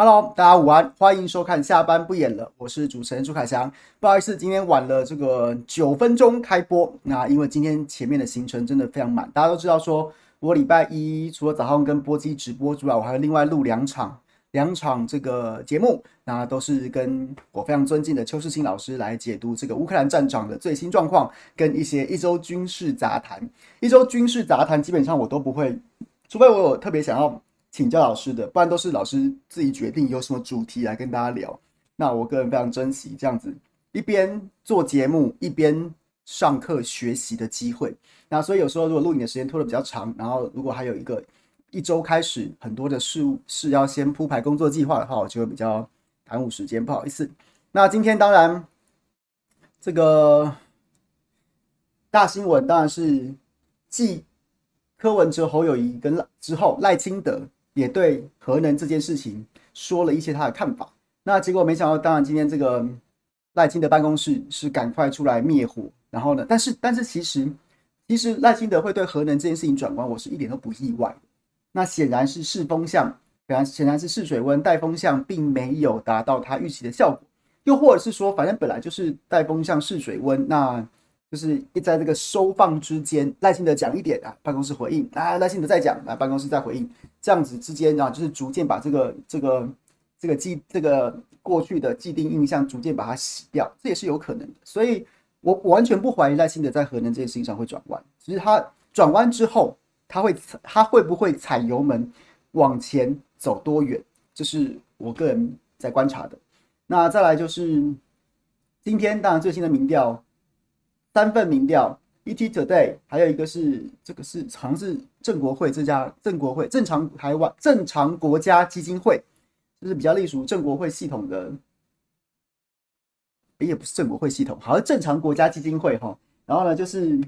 Hello，大家午安，欢迎收看下班不演了，我是主持人朱凯翔。不好意思，今天晚了这个九分钟开播。那因为今天前面的行程真的非常满，大家都知道说，我礼拜一除了早上跟波基直播之外，我还有另外录两场两场这个节目，那都是跟我非常尊敬的邱世清老师来解读这个乌克兰战场的最新状况，跟一些一周军事杂谈。一周军事杂谈基本上我都不会，除非我有特别想要。请教老师的，不然都是老师自己决定有什么主题来跟大家聊。那我个人非常珍惜这样子一边做节目一边上课学习的机会。那所以有时候如果录影的时间拖得比较长，然后如果还有一个一周开始很多的事务是要先铺排工作计划的话，我就会比较耽误时间，不好意思。那今天当然这个大新闻当然是继柯文哲、侯友谊跟之后赖清德。也对核能这件事情说了一些他的看法，那结果没想到，当然今天这个赖清德办公室是赶快出来灭火，然后呢，但是但是其实其实赖清德会对核能这件事情转弯，我是一点都不意外。那显然是试风向，显然显然是试水温，带风向并没有达到他预期的效果，又或者是说，反正本来就是带风向试水温，那。就是一在这个收放之间，耐心的讲一点啊，办公室回应啊，耐心的再讲啊，办公室再回应，这样子之间啊，就是逐渐把这个这个这个既这个过去的既定印象逐渐把它洗掉，这也是有可能的。所以我，完全不怀疑赖清德在核能这件事情上会转弯，只是他转弯之后，他会他会不会踩油门往前走多远，这是我个人在观察的。那再来就是今天当然最新的民调。三份民调，ET Today，还有一个是这个是好像是正国会这家正国会正常台湾正常国家基金会，就是比较隶属正国会系统的，也不是正国会系统，好像正常国家基金会哈。然后呢，就是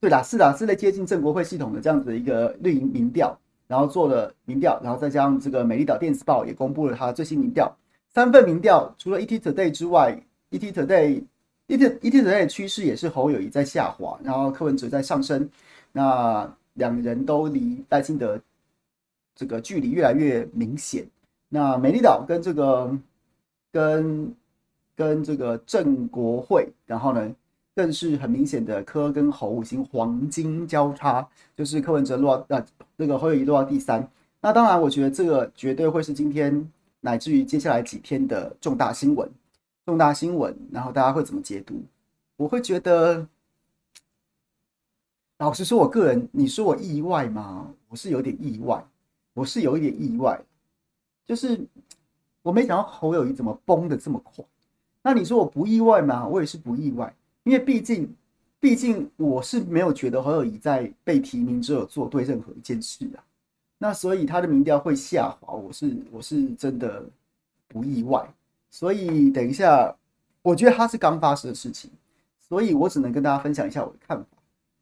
对啦，是啦，是类接近正国会系统的这样子的一个绿营民调，然后做了民调，然后再加上这个美丽岛电子报也公布了它的最新民调。三份民调，除了 ET Today 之外，ET Today。ET ET Today 的趋势也是侯友谊在下滑，然后柯文哲在上升，那两人都离赖清德这个距离越来越明显。那美丽岛跟这个跟跟这个郑国会，然后呢更是很明显的柯跟侯已经黄金交叉，就是柯文哲落到呃这个侯友谊落到第三。那当然，我觉得这个绝对会是今天乃至于接下来几天的重大新闻。重大新闻，然后大家会怎么解读？我会觉得，老实说，我个人，你说我意外吗？我是有点意外，我是有一点意外，就是我没想到侯友谊怎么崩的这么快。那你说我不意外吗？我也是不意外，因为毕竟，毕竟我是没有觉得侯友谊在被提名之后做对任何一件事啊。那所以他的民调会下滑，我是我是真的不意外。所以等一下，我觉得它是刚发生的事情，所以我只能跟大家分享一下我的看法，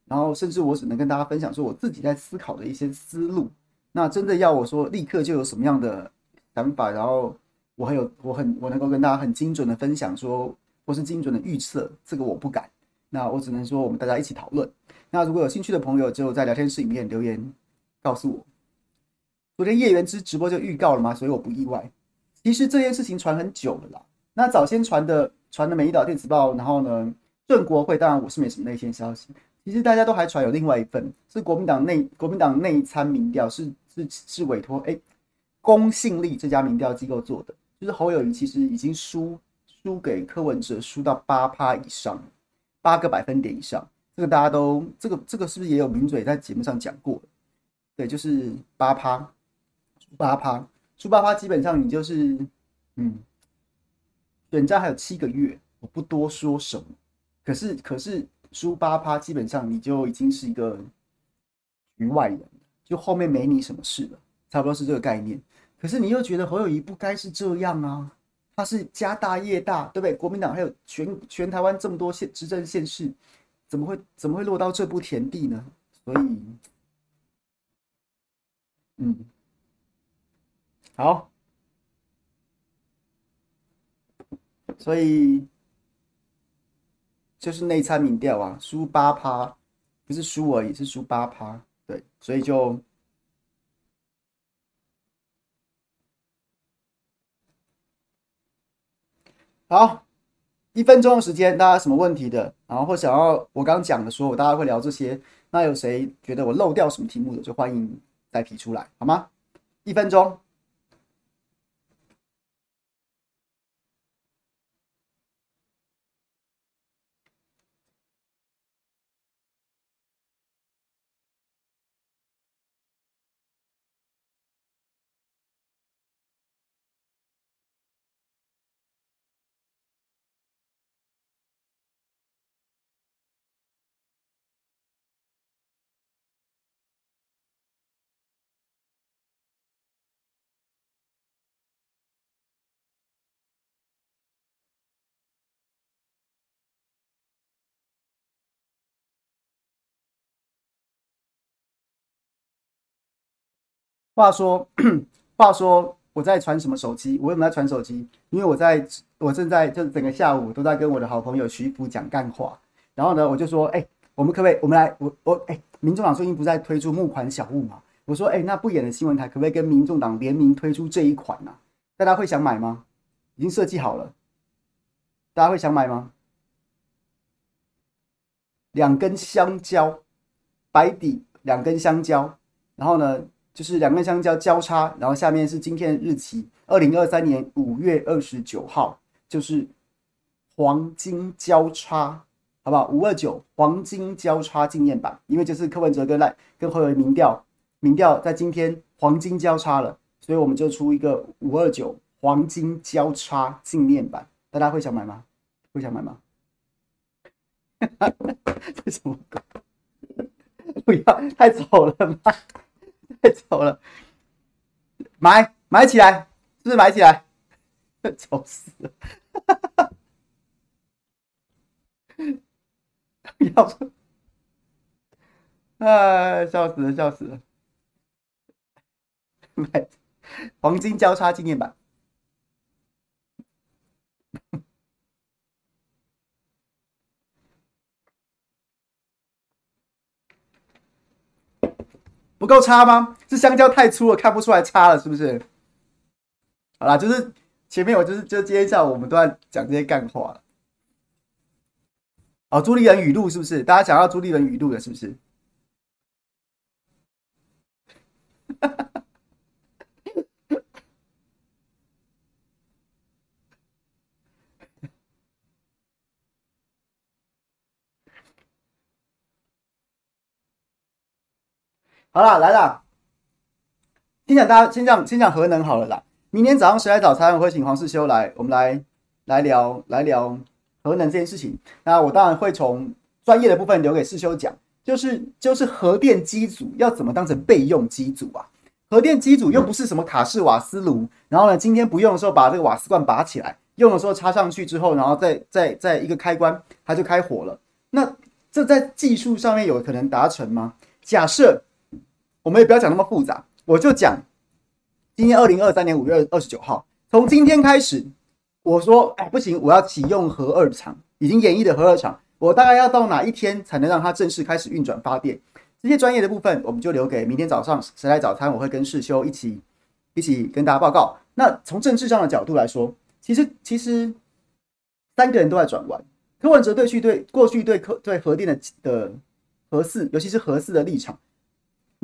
然后甚至我只能跟大家分享说我自己在思考的一些思路。那真的要我说立刻就有什么样的想法，然后我很有我很我能够跟大家很精准的分享说，或是精准的预测，这个我不敢。那我只能说我们大家一起讨论。那如果有兴趣的朋友，就在聊天室里面留言告诉我。昨天叶元之直播就预告了嘛，所以我不意外。其实这件事情传很久了啦。那早先传的传的美丽岛电子报，然后呢，正国会，当然我是没什么内线消息。其实大家都还传有另外一份，是国民党内国民党内参民调，是是是委托哎公信力这家民调机构做的。就是侯友宜其实已经输输给柯文哲输到八趴以上，八个百分点以上。这个大家都这个这个是不是也有名嘴在节目上讲过？对，就是八趴，八趴。输八趴基本上你就是，嗯，选战还有七个月，我不多说什么。可是，可是输八趴基本上你就已经是一个局外人，就后面没你什么事了，差不多是这个概念。可是你又觉得侯友谊不该是这样啊？他是家大业大，对不对？国民党还有全全台湾这么多县执政县市，怎么会怎么会落到这步田地呢？所以，嗯。好，所以就是内参民调啊，输八趴，不是输而已，是输八趴。对，所以就好，一分钟的时间，大家什么问题的？然后或想要我刚讲的说，我大家会聊这些。那有谁觉得我漏掉什么题目的，就欢迎再提出来，好吗？一分钟。话说，话说我在传什么手机？我为什么在传手机？因为我在，我正在，就整个下午都在跟我的好朋友徐福讲干话。然后呢，我就说，哎、我们可不可以，我们来，我我，哎、民众党最近不是在推出募款小物嘛？我说，哎、那不演的新闻台可不可以跟民众党联名推出这一款呢、啊？大家会想买吗？已经设计好了，大家会想买吗？两根香蕉，白底两根香蕉，然后呢？就是两根香蕉交叉，然后下面是今天的日期，二零二三年五月二十九号，就是黄金交叉，好不好？五二九黄金交叉纪念版，因为就是柯文哲跟赖跟侯友民调，民调在今天黄金交叉了，所以我们就出一个五二九黄金交叉纪念版，大家会想买吗？会想买吗？这什么鬼？不要太丑了吗？太丑了，买买起来，是不是买起来？丑死了！要说，哎，笑死了，笑死了！买黄金交叉纪念版。不够差吗？是香蕉太粗了，看不出来差了，是不是？好啦，就是前面我就是就今天下午我们都在讲这些干话了。哦，朱立伦语录是不是？大家想要朱立伦语录的，是不是？好了，来了。先讲大家，先讲先讲核能好了啦。明天早上谁来早餐？我会请黄世修来，我们来来聊来聊核能这件事情。那我当然会从专业的部分留给世修讲，就是就是核电机组要怎么当成备用机组啊？核电机组又不是什么卡式瓦斯炉，然后呢，今天不用的时候把这个瓦斯罐拔起来，用的时候插上去之后，然后再再再一个开关，它就开火了。那这在技术上面有可能达成吗？假设。我们也不要讲那么复杂，我就讲今天二零二三年五月二十九号，从今天开始，我说，哎，不行，我要启用核二厂，已经演绎的核二厂，我大概要到哪一天才能让它正式开始运转发电？这些专业的部分，我们就留给明天早上谁来早餐，我会跟世修一起一起跟大家报告。那从政治上的角度来说，其实其实三个人都在转弯，柯文哲对去对过去对核对核电的的核四，尤其是核四的立场。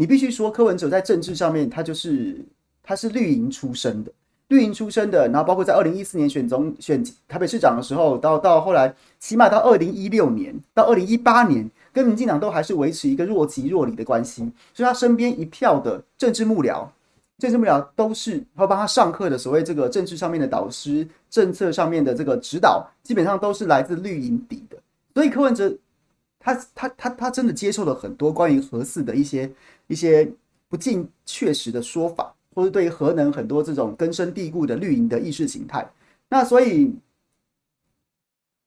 你必须说，柯文哲在政治上面，他就是他是绿营出身的，绿营出身的，然后包括在二零一四年选总选台北市长的时候，到到后来，起码到二零一六年到二零一八年，跟民进党都还是维持一个若即若离的关系，所以他身边一票的政治幕僚，政治幕僚都是会帮他上课的所谓这个政治上面的导师，政策上面的这个指导，基本上都是来自绿营底的，所以柯文哲他他他他真的接受了很多关于核四的一些。一些不尽确实的说法，或者对于核能很多这种根深蒂固的绿营的意识形态，那所以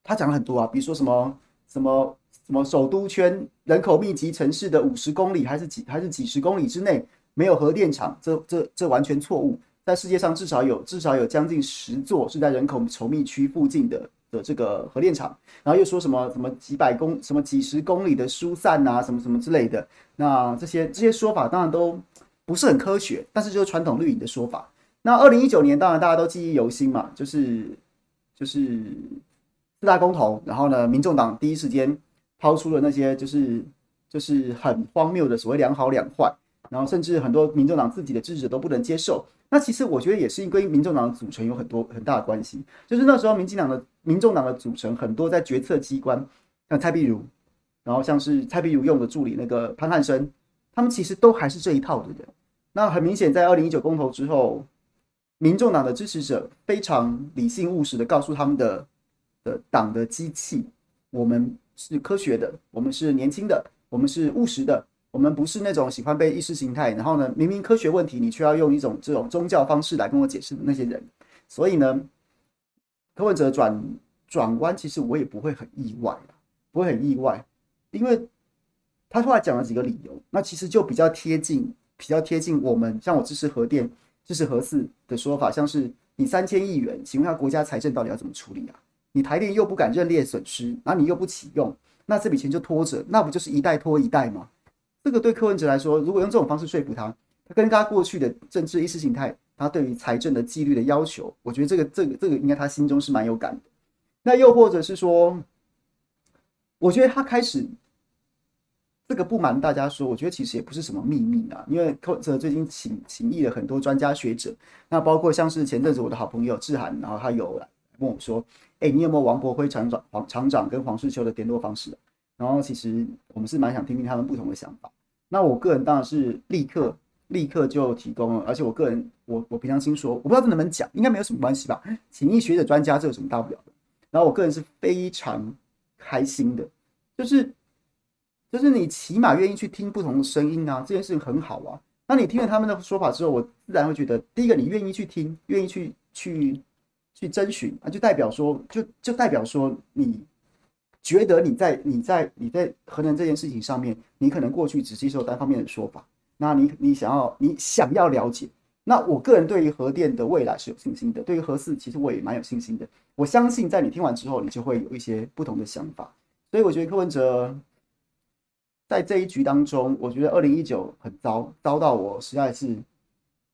他讲了很多啊，比如说什么什么什么首都圈人口密集城市的五十公里还是几还是几十公里之内没有核电厂，这这这完全错误，在世界上至少有至少有将近十座是在人口稠密区附近的。的这个核电厂，然后又说什么什么几百公什么几十公里的疏散啊，什么什么之类的，那这些这些说法当然都不是很科学，但是就是传统绿营的说法。那二零一九年当然大家都记忆犹新嘛，就是就是四大公投，然后呢，民众党第一时间抛出了那些就是就是很荒谬的所谓两好两坏，然后甚至很多民众党自己的支持者都不能接受。那其实我觉得也是跟民众党的组成有很多很大的关系，就是那时候民进党的民众党的组成很多在决策机关，像蔡壁如，然后像是蔡壁如用的助理那个潘汉生，他们其实都还是这一套的人。那很明显，在二零一九公投之后，民众党的支持者非常理性务实的告诉他们的的党的机器，我们是科学的，我们是年轻的，我们是务实的。我们不是那种喜欢被意识形态，然后呢，明明科学问题，你却要用一种这种宗教方式来跟我解释的那些人。所以呢，柯文哲转转弯，其实我也不会很意外，不会很意外，因为他后来讲了几个理由，那其实就比较贴近，比较贴近我们像我支持核电、支持核四的说法，像是你三千亿元，请问下国家财政到底要怎么处理啊？你台电又不敢认列损失，那你又不启用，那这笔钱就拖着，那不就是一代拖一代吗？这个对柯文哲来说，如果用这种方式说服他，他跟他过去的政治意识形态，他对于财政的纪律的要求，我觉得这个这个这个应该他心中是蛮有感的。那又或者是说，我觉得他开始这个不瞒大家说，我觉得其实也不是什么秘密啊，因为柯文哲最近请请益了很多专家学者，那包括像是前阵子我的好朋友志涵，然后他有来问我说，哎，你有没有王国辉厂长、黄厂长跟黄世秋的联络方式？然后其实我们是蛮想听听他们不同的想法。那我个人当然是立刻立刻就提供了，而且我个人我我平常心说，我不知道这能不能讲，应该没有什么关系吧？请益学者专家这有什么大不了的？然后我个人是非常开心的，就是就是你起码愿意去听不同的声音啊，这件事情很好啊。那你听了他们的说法之后，我自然会觉得，第一个你愿意去听，愿意去去去征询啊，就代表说就就代表说你。觉得你在你在你在核能这件事情上面，你可能过去只接受单方面的说法，那你你想要你想要了解，那我个人对于核电的未来是有信心的，对于核四其实我也蛮有信心的。我相信在你听完之后，你就会有一些不同的想法。所以我觉得柯文哲在这一局当中，我觉得二零一九很糟，糟到我实在是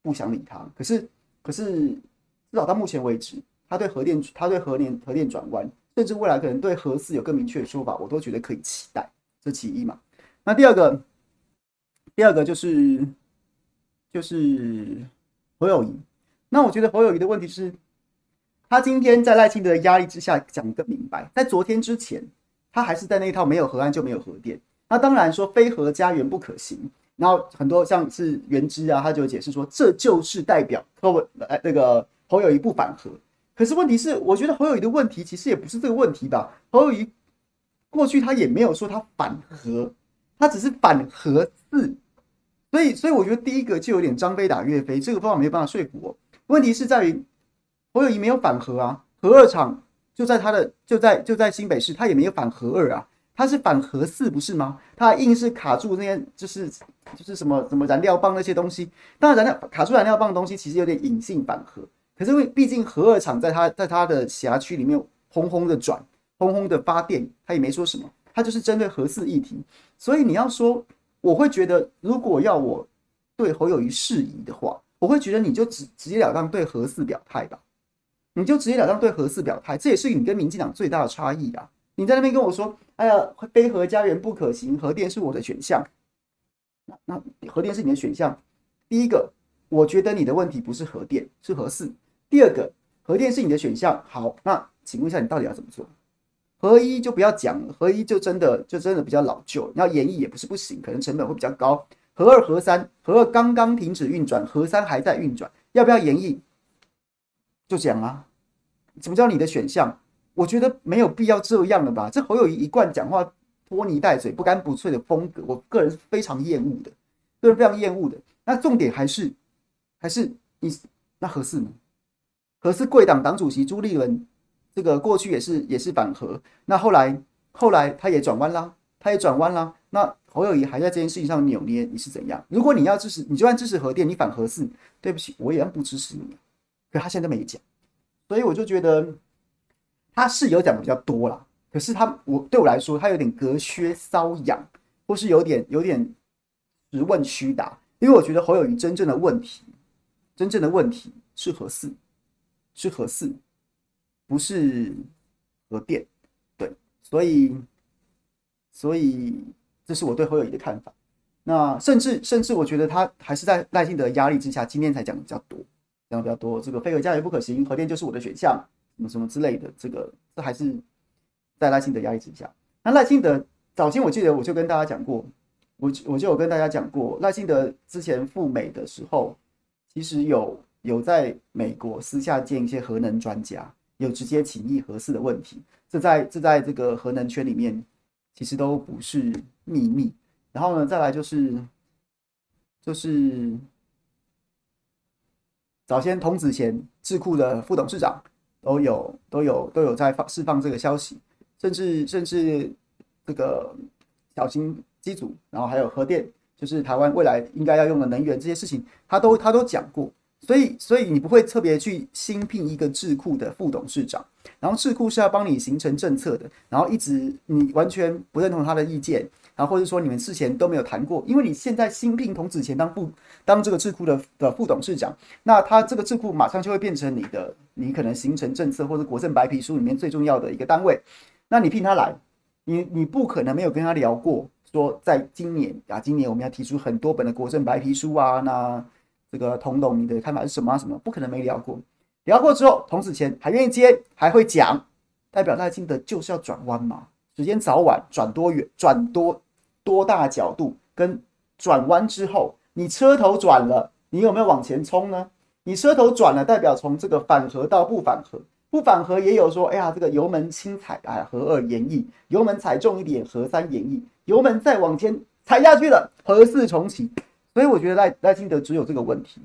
不想理他。可是可是至少到目前为止，他对核电他对核电核电转弯。甚至未来可能对核四有更明确的说法，我都觉得可以期待。这其一嘛。那第二个，第二个就是就是侯友宜。那我觉得侯友宜的问题是，他今天在赖清德的压力之下讲个明白，在昨天之前，他还是在那一套没有核安就没有核电。那当然说非核家园不可行。然后很多像是元之啊，他就解释说，这就是代表柯文呃那个侯友宜不反核。可是问题是，我觉得侯友宜的问题其实也不是这个问题吧？侯友宜过去他也没有说他反核，他只是反核四，所以所以我觉得第一个就有点张飞打岳飞，这个方法没有办法说服我。问题是在于侯友谊没有反核啊，核二厂就在他的就在就在新北市，他也没有反核二啊，他是反核四不是吗？他硬是卡住那些就是就是什么什么燃料棒那些东西，当然燃料卡住燃料棒的东西其实有点隐性反核。可是因为毕竟核二厂在它在它的辖区里面轰轰的转，轰轰的发电，他也没说什么，他就是针对核四议题。所以你要说，我会觉得，如果要我对侯友宜释疑的话，我会觉得你就直直截了当对核四表态吧，你就直截了当对核四表态，这也是你跟民进党最大的差异啊！你在那边跟我说，哎呀，非核家园不可行，核电是我的选项，那那核电是你的选项，第一个，我觉得你的问题不是核电，是核四。第二个，核电是你的选项，好，那请问一下，你到底要怎么做？合一就不要讲了，核一就真的就真的比较老旧，你要演绎也不是不行，可能成本会比较高。合二、合三，合二刚刚停止运转，合三还在运转，要不要演绎？就讲啊，怎么叫你的选项？我觉得没有必要这样了吧？这侯友宜一贯讲话拖泥带水、不干不脆的风格，我个人是非常厌恶的，个人非常厌恶的。那重点还是还是你那核四呢？核四贵党党主席朱立伦，这个过去也是也是反核，那后来后来他也转弯啦，他也转弯啦。那侯友宜还在这件事情上扭捏，你是怎样？如果你要支持，你就算支持核电，你反核四，对不起，我也不支持你。可他现在都没讲，所以我就觉得他是有讲的比较多啦。可是他我对我来说，他有点隔靴搔痒，或是有点有点实问虚答。因为我觉得侯友宜真正的问题，真正的问题是核四。是核四，不是核电，对，所以所以这是我对侯友谊的看法。那甚至甚至我觉得他还是在赖清德压力之下，今天才讲的比较多，讲的比较多。这个非核家园不可行，核电就是我的选项，什么什么之类的。这个这还是在赖清德压力之下。那赖清德早先我记得我就跟大家讲过，我我就有跟大家讲过，赖清德之前赴美的时候，其实有有在美国私下见一些核能专家，有直接情谊合适的问题。这在这在这个核能圈里面，其实都不是秘密。然后呢，再来就是，就是早先童子贤智库的副董事长都有都有都有在放释放这个消息，甚至甚至这个小型机组，然后还有核电，就是台湾未来应该要用的能源这些事情，他都他都讲过。所以所以你不会特别去新聘一个智库的副董事长，然后智库是要帮你形成政策的，然后一直你完全不认同他的意见。然后或者说你们事前都没有谈过，因为你现在新聘童子贤当副当这个智库的的副董事长，那他这个智库马上就会变成你的，你可能形成政策或者国政白皮书里面最重要的一个单位。那你聘他来，你你不可能没有跟他聊过，说在今年啊，今年我们要提出很多本的国政白皮书啊，那这个童董你的看法是什么啊？什么不可能没聊过？聊过之后，童子前还愿意接，还会讲，代表赖清德就是要转弯嘛？时间早晚转多远，转多。多大角度跟转弯之后，你车头转了，你有没有往前冲呢？你车头转了，代表从这个反核到不反核，不反核也有说，哎呀，这个油门轻踩，哎，核二延役，油门踩重一点，核三延役，油门再往前踩下去了，核四重启。所以我觉得赖赖清德只有这个问题，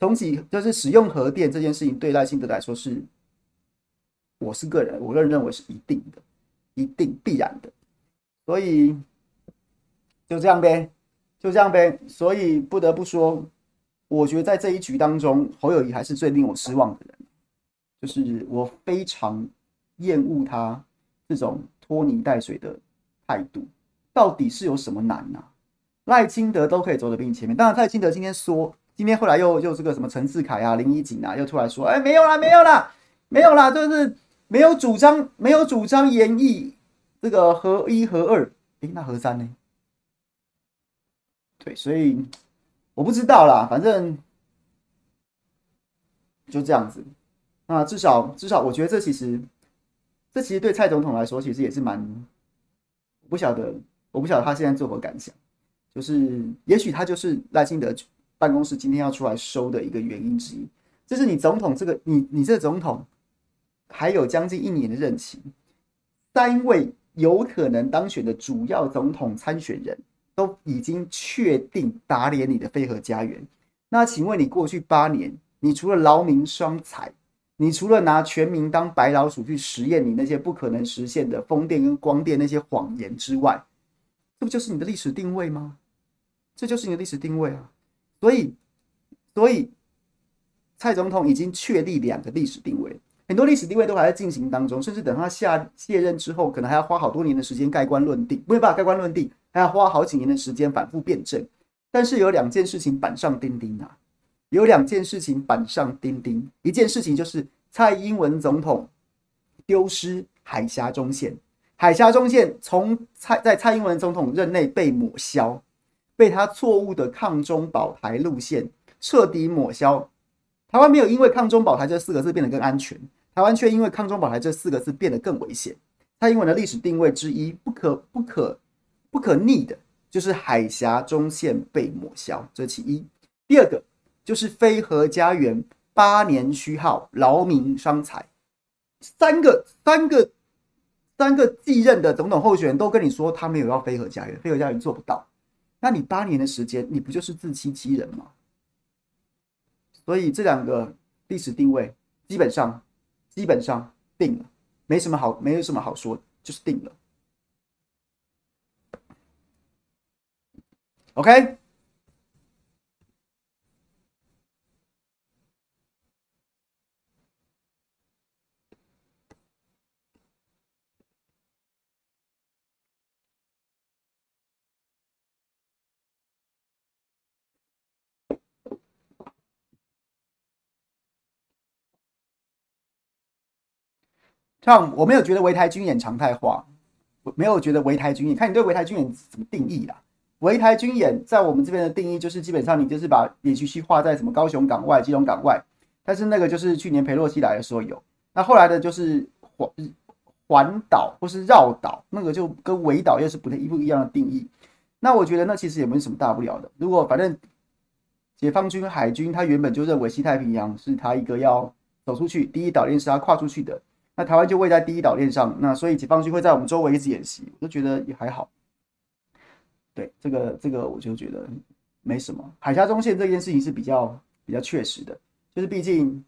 重启就是使用核电这件事情对赖清德来说是，我是个人，我个人认为是一定的，一定必然的，所以。就这样呗，就这样呗。所以不得不说，我觉得在这一局当中，侯友谊还是最令我失望的人。就是我非常厌恶他这种拖泥带水的态度。到底是有什么难呢、赖清德都可以走得比你前面。当然，赖清德今天说，今天后来又又这个什么陈智凯啊、林宜景啊，又出来说，哎，没有啦，没有啦，没有啦，就是没有主张，没有主张演绎这个合一合二。诶，那合三呢？对，所以我不知道啦，反正就这样子。那至少至少，我觉得这其实这其实对蔡总统来说，其实也是蛮……我不晓得，我不晓得他现在作何感想。就是也许他就是赖清德办公室今天要出来收的一个原因之一。就是你总统这个，你你这总统还有将近一年的任期，三位有可能当选的主要总统参选人。都已经确定打脸你的飞核家园，那请问你过去八年，你除了劳民伤财，你除了拿全民当白老鼠去实验你那些不可能实现的风电跟光电那些谎言之外，这不就是你的历史定位吗？这就是你的历史定位啊！所以，所以蔡总统已经确立两个历史定位，很多历史定位都还在进行当中，甚至等他下卸任之后，可能还要花好多年的时间盖棺论定，没有办法盖棺论定。还要花好几年的时间反复辩证，但是有两件事情板上钉钉啊，有两件事情板上钉钉。一件事情就是蔡英文总统丢失海峡中线，海峡中线从蔡在蔡英文总统任内被抹消，被他错误的抗中保台路线彻底抹消。台湾没有因为抗中保台这四个字变得更安全，台湾却因为抗中保台这四个字变得更危险。蔡英文的历史定位之一，不可不可。不可逆的，就是海峡中线被抹消，这其一。第二个就是非核家园八年虚耗，劳民伤财。三个三个三个继任的总统候选人都跟你说他没有要非核家园，非核家园做不到。那你八年的时间，你不就是自欺欺人吗？所以这两个历史定位基本上基本上定了，没什么好没有什么好说，就是定了。OK。像我没有觉得围台军演常态化，我没有觉得围台军演，看你对围台军演怎么定义啦。围台军演在我们这边的定义就是，基本上你就是把演习区划在什么高雄港外、基隆港外，但是那个就是去年裴洛西来的时候有，那后来的就是环环岛或是绕岛，那个就跟围岛又是不太一不一样的定义。那我觉得那其实也没什么大不了的。如果反正解放军海军他原本就认为西太平洋是他一个要走出去第一岛链是他跨出去的。那台湾就位在第一岛链上，那所以解放军会在我们周围一直演习，我就觉得也还好。对，这个这个我就觉得没什么。海峡中线这件事情是比较比较确实的，就是毕竟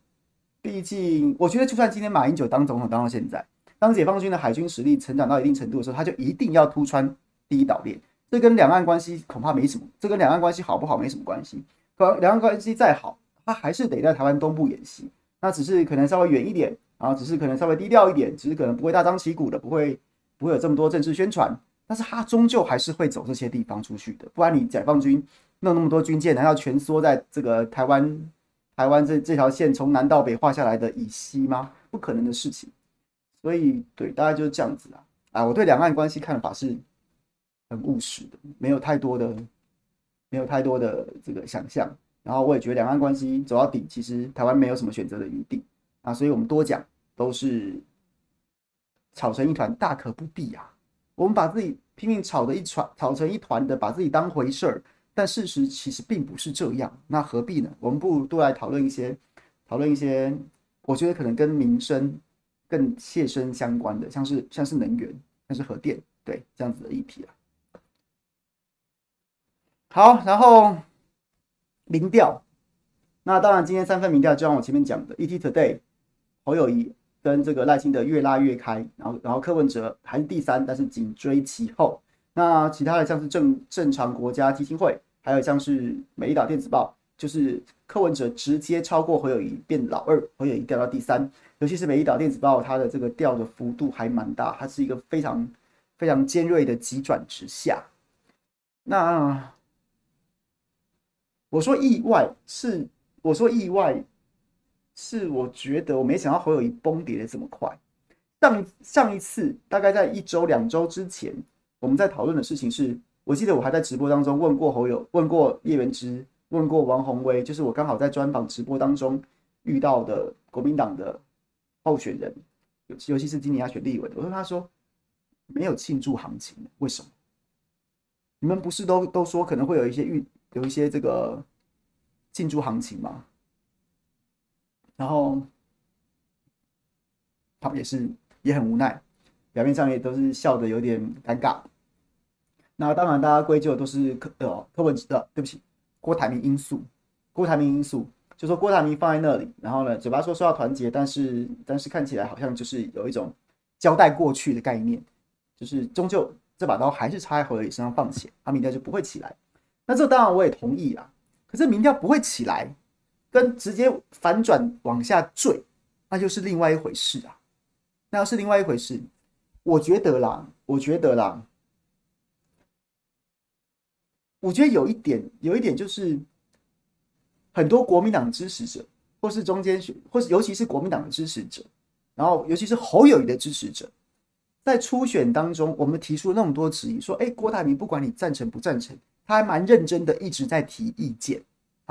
毕竟，我觉得就算今天马英九当总统当到现在，当解放军的海军实力成长到一定程度的时候，他就一定要突穿第一岛链，这跟两岸关系恐怕没什么，这跟两岸关系好不好没什么关系。可两岸关系再好，他还是得在台湾东部演习，那只是可能稍微远一点。然后只是可能稍微低调一点，只是可能不会大张旗鼓的，不会不会有这么多正式宣传，但是他终究还是会走这些地方出去的。不然你解放军弄那么多军舰，难道全缩在这个台湾台湾这这条线从南到北画下来的以西吗？不可能的事情。所以对，大概就是这样子啊。啊，我对两岸关系看法是很务实的，没有太多的没有太多的这个想象。然后我也觉得两岸关系走到底，其实台湾没有什么选择的余地。啊，所以我们多讲都是吵成一团，大可不必啊。我们把自己拼命吵的一团，吵成一团的，把自己当回事儿，但事实其实并不是这样。那何必呢？我们不如多来讨论一些，讨论一些，我觉得可能跟民生更切身相关的，像是像是能源，像是核电，对，这样子的议题啊。好，然后民调，那当然今天三份民调，就像我前面讲的，ET Today。侯友谊跟这个赖清德越拉越开，然后然后柯文哲还是第三，但是紧追其后。那其他的像是正正常国家基金会，还有像是美丽岛电子报，就是柯文哲直接超过侯友宜变老二，侯友宜掉到第三。尤其是美丽岛电子报，它的这个掉的幅度还蛮大，它是一个非常非常尖锐的急转直下。那我说意外是我说意外。是我觉得我没想到侯友谊崩跌的这么快。上上一次大概在一周两周之前，我们在讨论的事情是，我记得我还在直播当中问过侯友，问过叶元之，问过王宏威，就是我刚好在专访直播当中遇到的国民党的候选人，尤尤其是今年要选立委，我说他说没有庆祝行情，为什么？你们不是都都说可能会有一些预有一些这个庆祝行情吗？然后他们也是也很无奈，表面上也都是笑得有点尴尬。那当然，大家归咎都是柯呃柯文哲的，对不起，郭台铭因素。郭台铭因素，就说郭台铭放在那里，然后呢，嘴巴说说要团结，但是但是看起来好像就是有一种交代过去的概念，就是终究这把刀还是插在侯友宜身上放血，他民调就不会起来。那这当然我也同意啊，可是民调不会起来。跟直接反转往下坠，那就是另外一回事啊，那又是另外一回事。我觉得啦，我觉得啦，我觉得有一点，有一点就是，很多国民党支持者，或是中间选，或是尤其是国民党的支持者，然后尤其是侯友谊的支持者，在初选当中，我们提出那么多质疑，说，哎，郭台铭不管你赞成不赞成，他还蛮认真的，一直在提意见。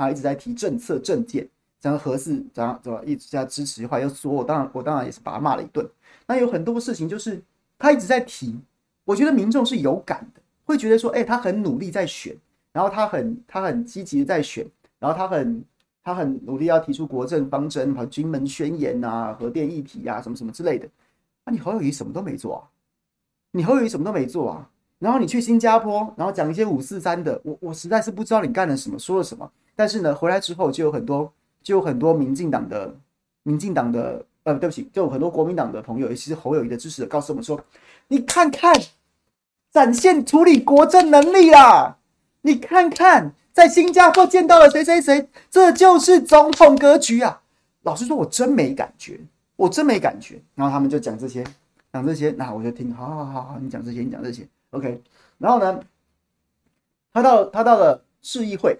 他一直在提政策政见，讲核四，讲怎么一直在支持的话，又说我当然我当然也是把他骂了一顿。那有很多事情就是他一直在提，我觉得民众是有感的，会觉得说，哎、他很努力在选，然后他很他很积极的在选，然后他很他很努力要提出国政方针和金门宣言啊、核电议题啊什么什么之类的。那、啊、你侯友谊什么都没做啊？你侯友谊什么都没做啊？然后你去新加坡，然后讲一些五四三的，我我实在是不知道你干了什么，说了什么。但是呢，回来之后就有很多，就有很多民进党的、民进党的，呃，对不起，就有很多国民党的朋友，尤其是侯友宜的支持者，告诉我们说：“你看看，展现处理国政能力啦！你看看，在新加坡见到了谁谁谁，这就是总统格局啊！”老实说，我真没感觉，我真没感觉。然后他们就讲这些，讲这些，那我就听，好好好好，你讲这些，你讲这些，OK。然后呢，他到他到了市议会。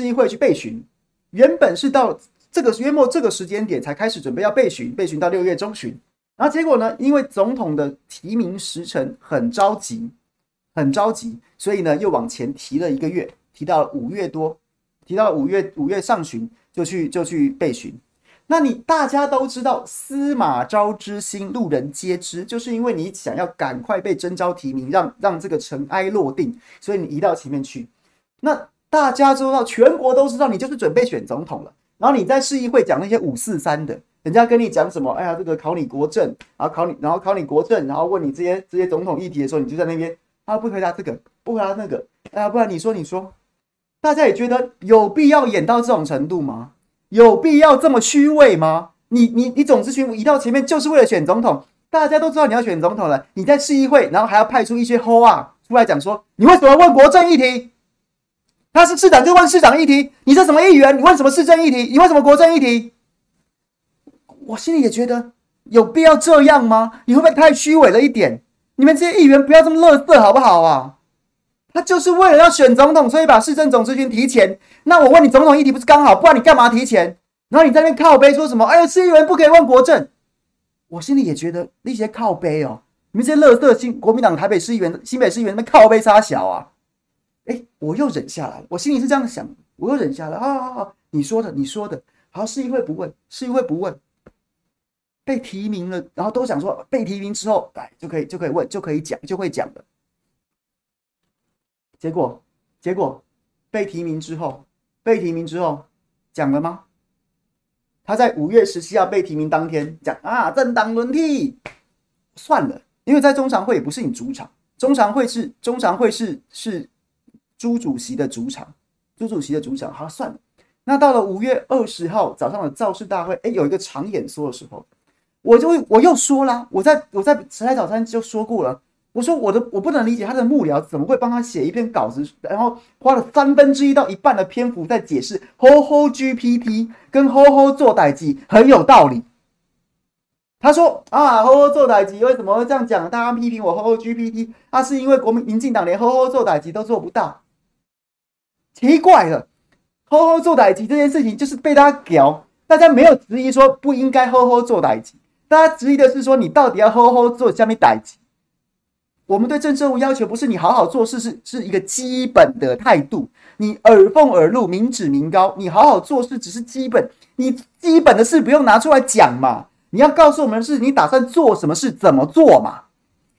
市议会去备询，原本是到这个约莫这个时间点才开始准备要备询，备询到六月中旬。然后结果呢，因为总统的提名时辰很着急，很着急，所以呢又往前提了一个月，提到了五月多，提到了五月五月上旬就去就去备询。那你大家都知道，司马昭之心，路人皆知，就是因为你想要赶快被征召提名，让让这个尘埃落定，所以你移到前面去。那大家知道，全国都知道你就是准备选总统了。然后你在市议会讲那些五四三的，人家跟你讲什么？哎呀，这个考你国政，然后考你，然后考你国政，然后问你这些这些总统议题的时候，你就在那边啊，不回答这个，不回答那个，哎呀，不然你说你说，大家也觉得有必要演到这种程度吗？有必要这么虚伪吗？你你你总咨询移到前面就是为了选总统，大家都知道你要选总统了。你在市议会，然后还要派出一些吼啊出来讲说，你为什么问国政议题？他是市长就问市长议题，你是什么议员？你问什么市政议题？你问什么国政议题？我心里也觉得有必要这样吗？你会不会太虚伪了一点？你们这些议员不要这么垃圾好不好啊？他就是为了要选总统，所以把市政总咨询提前。那我问你，总统议题不是刚好？不然你干嘛提前？然后你在那靠背说什么？哎呀，市议员不可以问国政。我心里也觉得那些靠背哦，你们这些垃圾新国民党台北市议员、新北市议员，那靠背差小啊！哎，我又忍下来了。我心里是这样想，我又忍下来。好好好，你说的，你说的。好，市议会不问，市议会不问。被提名了，然后都想说被提名之后，哎，就可以就可以问，就可以讲，就会讲的。结果，结果被提名之后，被提名之后讲了吗？他在五月十七号被提名当天讲啊，政党轮替算了，因为在中常会也不是你主场，中常会是中常会是是朱主席的主场，朱主席的主场，好算了。那到了五月二十号早上的造势大会，哎，有一个长演说的时候，我就会我又说了，我在我在时代早餐就说过了。我说我的我不能理解他的幕僚怎么会帮他写一篇稿子，然后花了三分之一到一半的篇幅在解释 “ho ho GPT” 跟 “ho ho 做代志”很有道理。他说啊，“ho ho 做代志”为什么会这样讲？大家批评我 “ho ho GPT”，那是因为国民民进党连 “ho ho 做代志”都做不到。奇怪了好好做代志”这件事情就是被大家屌，大家没有质疑说不应该好好做代志”，大家质疑的是说你到底要好好做什么代志”。我们对政治务要求不是你好好做事，是是一个基本的态度。你耳奉耳录，民脂民膏，你好好做事只是基本。你基本的事不用拿出来讲嘛？你要告诉我们是你打算做什么事，怎么做嘛？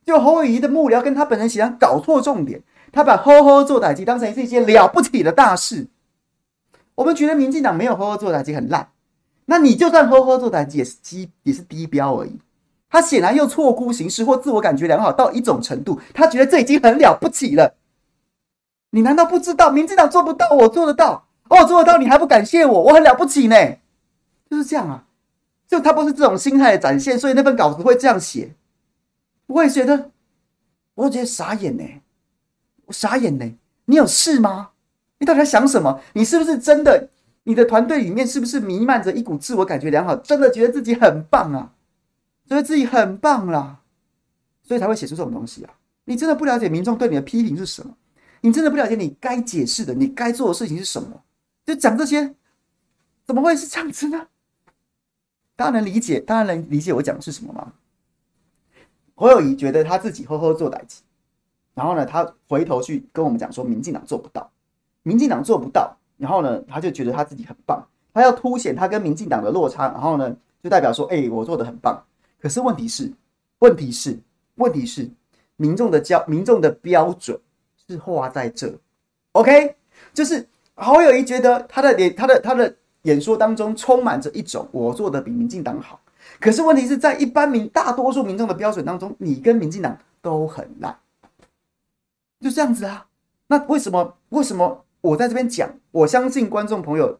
就侯友宜的幕僚跟他本人显然搞错重点，他把呵呵做打击当成是一件了不起的大事。我们觉得民进党没有呵呵做打击很烂，那你就算呵呵做打击也是基也是低标而已。他显然又错估形势或自我感觉良好到一种程度，他觉得这已经很了不起了。你难道不知道民进党做不到，我做得到？哦，做得到，你还不感谢我？我很了不起呢，就是这样啊。就他不是这种心态的展现，所以那份稿子会这样写。我也觉得，我觉得傻眼呢，我傻眼呢。你有事吗？你到底在想什么？你是不是真的？你的团队里面是不是弥漫着一股自我感觉良好？真的觉得自己很棒啊？觉得自己很棒啦，所以才会写出这种东西啊！你真的不了解民众对你的批评是什么？你真的不了解你该解释的、你该做的事情是什么？就讲这些，怎么会是这样子呢？大家能理解，大家能理解我讲的是什么吗？侯友谊觉得他自己呵呵做代志，然后呢，他回头去跟我们讲说，民进党做不到，民进党做不到，然后呢，他就觉得他自己很棒，他要凸显他跟民进党的落差，然后呢，就代表说，哎、我做的很棒。可是问题是，问题是，问题是，民众的标民众的标准是画在这，OK？就是侯友宜觉得他的演他的他的演说当中充满着一种我做的比民进党好，可是问题是在一般民大多数民众的标准当中，你跟民进党都很烂，就这样子啊？那为什么为什么我在这边讲？我相信观众朋友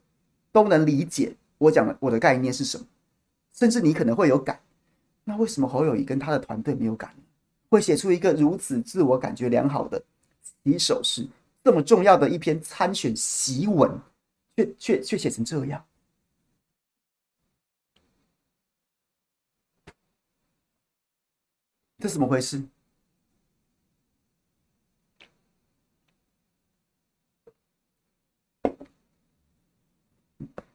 都能理解我讲的我的概念是什么，甚至你可能会有感。那为什么侯友宜跟他的团队没有感，会写出一个如此自我感觉良好的起手式，这么重要的一篇参选檄文，却却却写成这样？这怎么回事？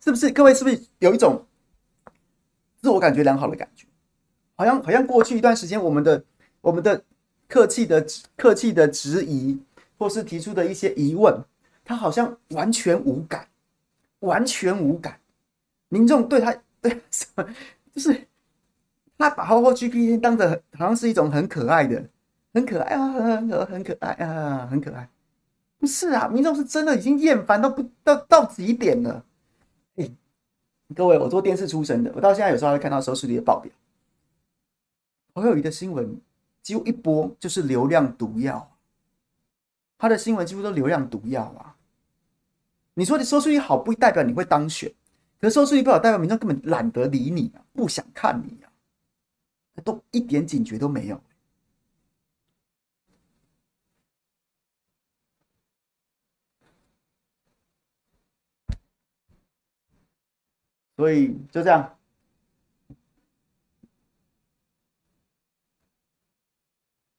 是不是各位是不是有一种自我感觉良好的感觉？好像好像过去一段时间，我们的我们的客气的客气的质疑，或是提出的一些疑问，他好像完全无感，完全无感。民众对他对什么，就是他把 H H GPT 当着好像是一种很可爱的、很可爱啊，很很可爱啊，很可爱。不是啊，民众是真的已经厌烦到不到到极点了。各位，我做电视出身的，我到现在有时候会看到收视率的报表。侯友宜的新闻几乎一播就是流量毒药，他的新闻几乎都流量毒药啊！你说你收视率好，不代表你会当选，可是收视率不好，代表民众根本懒得理你啊，不想看你啊，都一点警觉都没有。所以就这样。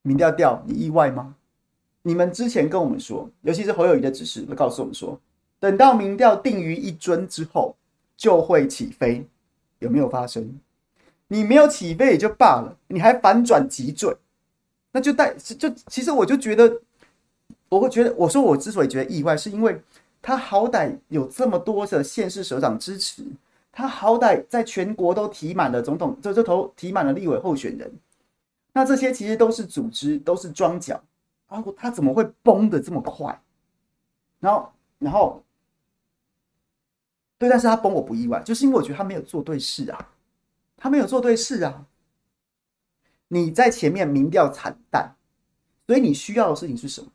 民调掉，你意外吗？你们之前跟我们说，尤其是侯友宜的指示，都告诉我们说，等到民调定于一尊之后，就会起飞。有没有发生？你没有起飞也就罢了，你还反转急坠，那就带就其实我就觉得，我会觉得，我说我之所以觉得意外，是因为他好歹有这么多的县市首长支持，他好歹在全国都提满了总统，这这头提满了立委候选人。那这些其实都是组织，都是庄脚，啊他怎么会崩得这么快？然后，然后，对，但是他崩我不意外，就是因为我觉得他没有做对事啊，他没有做对事啊。你在前面民调惨淡，所以你需要的事情是什么？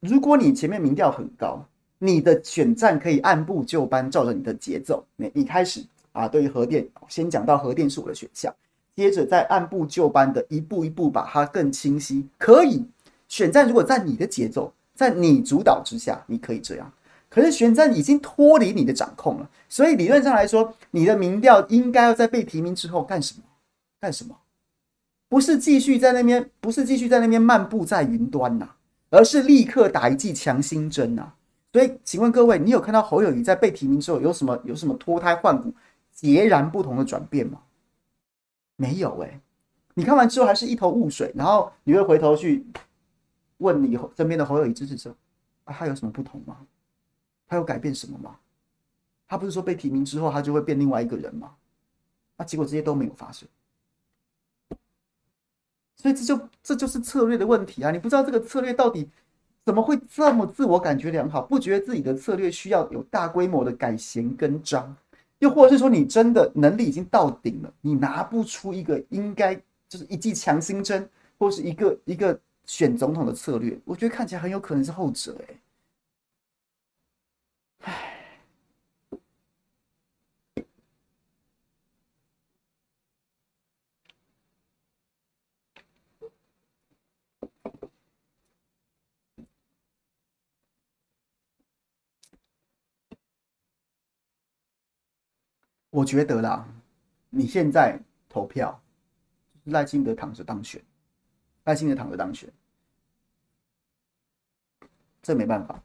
如果你前面民调很高，你的选战可以按部就班，照着你的节奏，你一开始啊，对于核电，先讲到核电是我的选项。接着再按部就班的一步一步把它更清晰，可以选战。如果在你的节奏，在你主导之下，你可以这样。可是选战已经脱离你的掌控了，所以理论上来说，你的民调应该要在被提名之后干什么？干什么？不是继续在那边，不是继续在那边漫步在云端呐，而是立刻打一剂强心针呐。所以，请问各位，你有看到侯友谊在被提名之后有什么有什么脱胎换骨、截然不同的转变吗？没有哎、你看完之后还是一头雾水，然后你会回头去问你身边的侯友谊支持者啊，他有什么不同吗？他有改变什么吗？他不是说被提名之后他就会变另外一个人吗？那结果这些都没有发生，所以这就这就是策略的问题啊！你不知道这个策略到底怎么会这么自我感觉良好，不觉得自己的策略需要有大规模的改弦更张？又或者是说，你真的能力已经到顶了，你拿不出一个应该就是一剂强心针，或是一个一个选总统的策略，我觉得看起来很有可能是后者、欸。哎，我觉得啦，你现在投票，赖清德躺着当选，赖清德躺着当选，这没办法。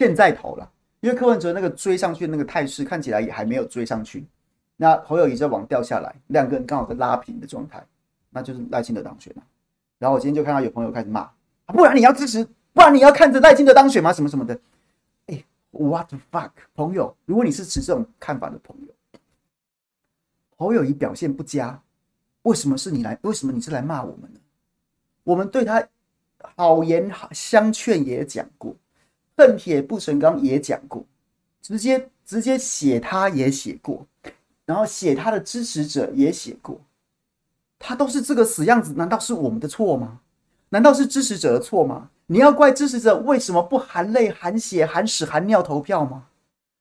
现在投了，因为柯文哲那个追上去的那个态势看起来也还没有追上去，那侯友宜在往掉下来，两个人刚好在拉平的状态，那就是赖清德当选了。然后我今天就看到有朋友开始骂，不然你要支持，不然你要看着赖清德当选吗？什么什么的。哎，what the fuck，朋友，如果你是持这种看法的朋友。侯友宜表现不佳，为什么是你来？为什么你是来骂我们呢？我们对他好言相劝也讲过，恨铁不成钢也讲过，直接直接写他也写过，然后写他的支持者也写过，他都是这个死样子，难道是我们的错吗？难道是支持者的错吗？你要怪支持者为什么不含泪含血含屎含尿投票吗？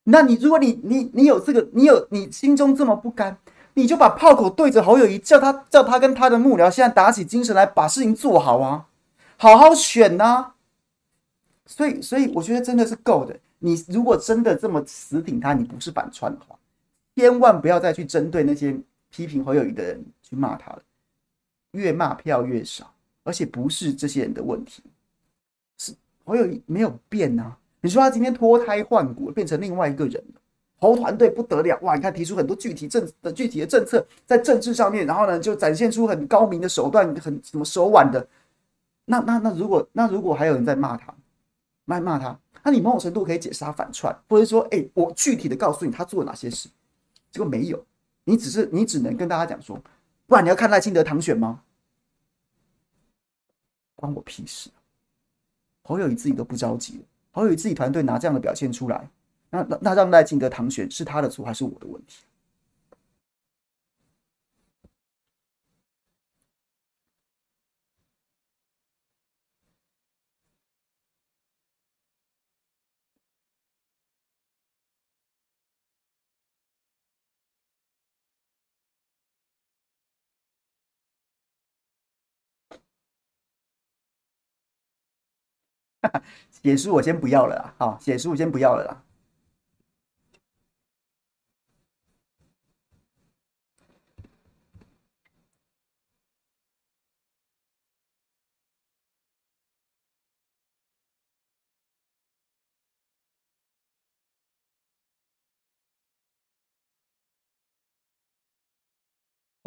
那你如果你你你有这个，你有你心中这么不甘。你就把炮口对着侯友谊，叫他叫他跟他的幕僚现在打起精神来，把事情做好啊，好好选呐、所以，所以我觉得真的是够的。你如果真的这么死挺他，你不是反串的话，千万不要再去针对那些批评侯友谊的人去骂他了。越骂票越少，而且不是这些人的问题，是侯友谊没有变啊。你说他今天脱胎换骨，变成另外一个人了，侯团队不得了哇！你看提出很多具体政的具体的政策，在政治上面，然后呢就展现出很高明的手段，很什么手腕的。那那那如果那如果还有人在骂他，骂骂他，那你某种程度可以解释他反串，或者说，哎、我具体的告诉你他做了哪些事。结果没有，你只是你只能跟大家讲说，不然你要看赖清德当选吗？关我屁事！侯友谊自己都不着急，侯友谊自己团队拿这样的表现出来。那那那让赖清德当选是他的错还是我的问题？写书我先不要了啦，好，写书我先不要了啦。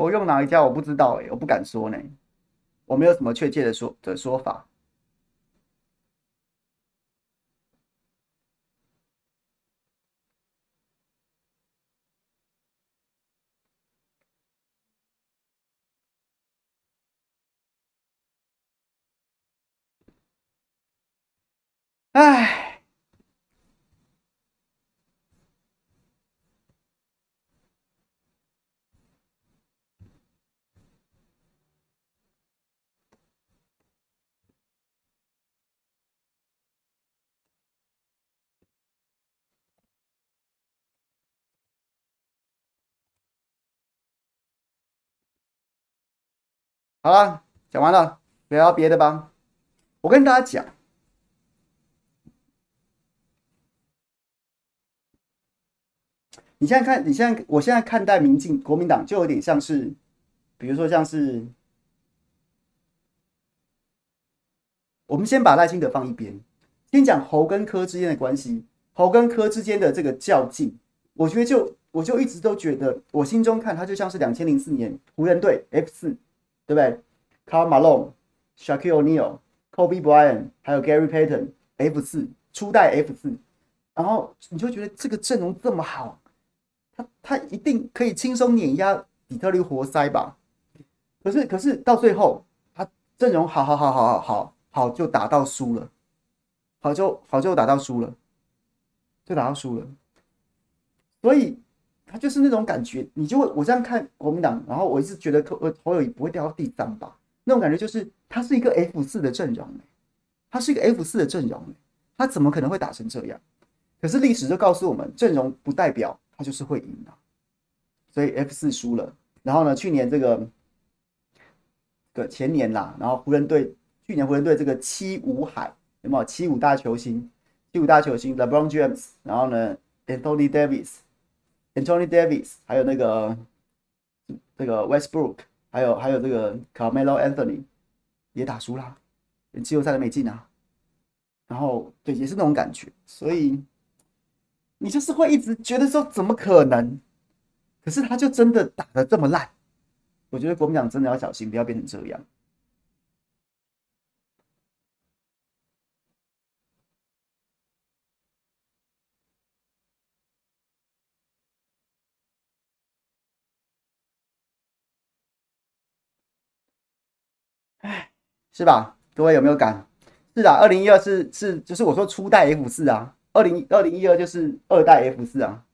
我用哪一家我不知道哎、我不敢说呢，我没有什么确切的说的说法。唉。好了，讲完了，聊别的吧。我跟大家讲，你现在看，你现在，我现在看待民进国民党，就有点像是，比如说像是，我们先把赖清德放一边，先讲侯跟柯之间的关系，侯跟柯之间的这个较劲，我觉得就我就一直都觉得，我心中看他就像是两千零四年湖人队 F 四。对不对？Karl Malone、Shaquille O'Neal、Kobe Bryant，还有 Gary Payton F 四初代 F 四，然后你就觉得这个阵容这么好，他他一定可以轻松碾压底特律活塞吧？可是可是到最后，他阵容好好好好好好好就打到输了，好就好就打到输了，就打到输了，所以。他就是那种感觉，你就会我这样看国民党，然后我一直觉得侯侯友不会掉到第三吧？那种感觉就是他是一个 F 四的阵容，他是一个 F 四的阵容，他怎么可能会打成这样？可是历史就告诉我们，阵容不代表他就是会赢的，所以 F 四输了。然后呢，去年这个个前年啦，然后湖人队去年湖人队这个七五海有没有七五大球星？七五大球星 LeBron James，然后呢 Anthony Davis。Anthony Davis，还有那个这个 Westbrook，还有还有这个 Carmelo Anthony 也打输了，连季后赛都没进啊。然后对，也是那种感觉，所以你就是会一直觉得说怎么可能？可是他就真的打得这么烂，我觉得国民党真的要小心，不要变成这样。是吧？各位有没有感？是的，二零一二是是就是我说初代 F 四啊，二零二零一二就是二代 F 四啊。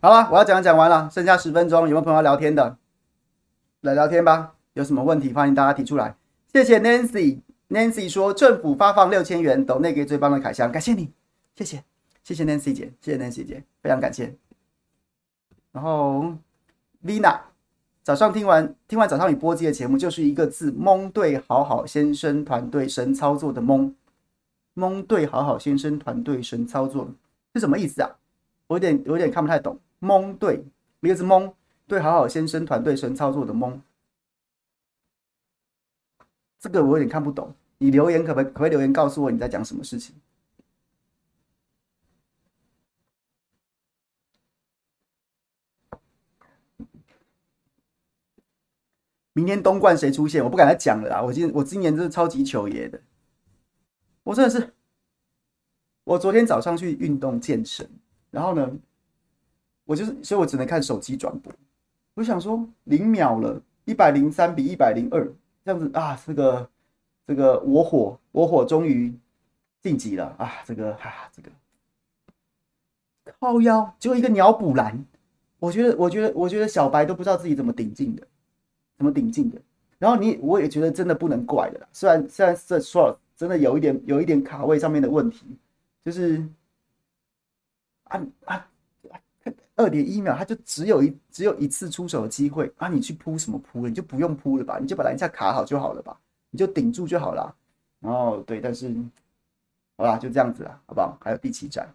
好了，我要讲讲完了，剩下十分钟，有没有朋友要聊天的？来聊天吧。有什么问题，欢迎大家提出来。谢谢 Nancy，Nancy 说政府发放六千元抖内给最棒的凯翔，感谢你，谢谢，谢谢 Nancy 姐，谢谢 Nancy 姐，非常感谢。然后 Vina 早上听完听完早上你播机的节目，就是一个字蒙对好好先生团队神操作的蒙，蒙对好好先生团队神操作是什么意思啊？我有点有点看不太懂。蒙对，一个字蒙对，好好先生团队神操作的蒙，这个我有点看不懂。你留言可不可以可不可以留言告诉我你在讲什么事情？明天东冠谁出现？我不敢再讲了啦！我今我今年真是超级求爷的，我真的是。我昨天早上去运动健身，然后呢，我就是，所以我只能看手机转播。我想说，零秒了，一百零三比一百零二，这样子啊，这个这个我火我火终于晋级了啊！这个啊，这个靠腰，就一个鸟补篮，我觉得，我觉得，我觉得小白都不知道自己怎么顶进的，怎么顶进的。然后你，我也觉得真的不能怪的，虽然虽然这说真的有一点有一点卡位上面的问题。就是啊啊，二点一秒，他就只有一只有一次出手的机会啊！你去扑什么扑？你就不用扑了吧？你就把篮下卡好就好了吧？你就顶住就好了。然后对，但是好啦，就这样子了，好不好？还有第七站。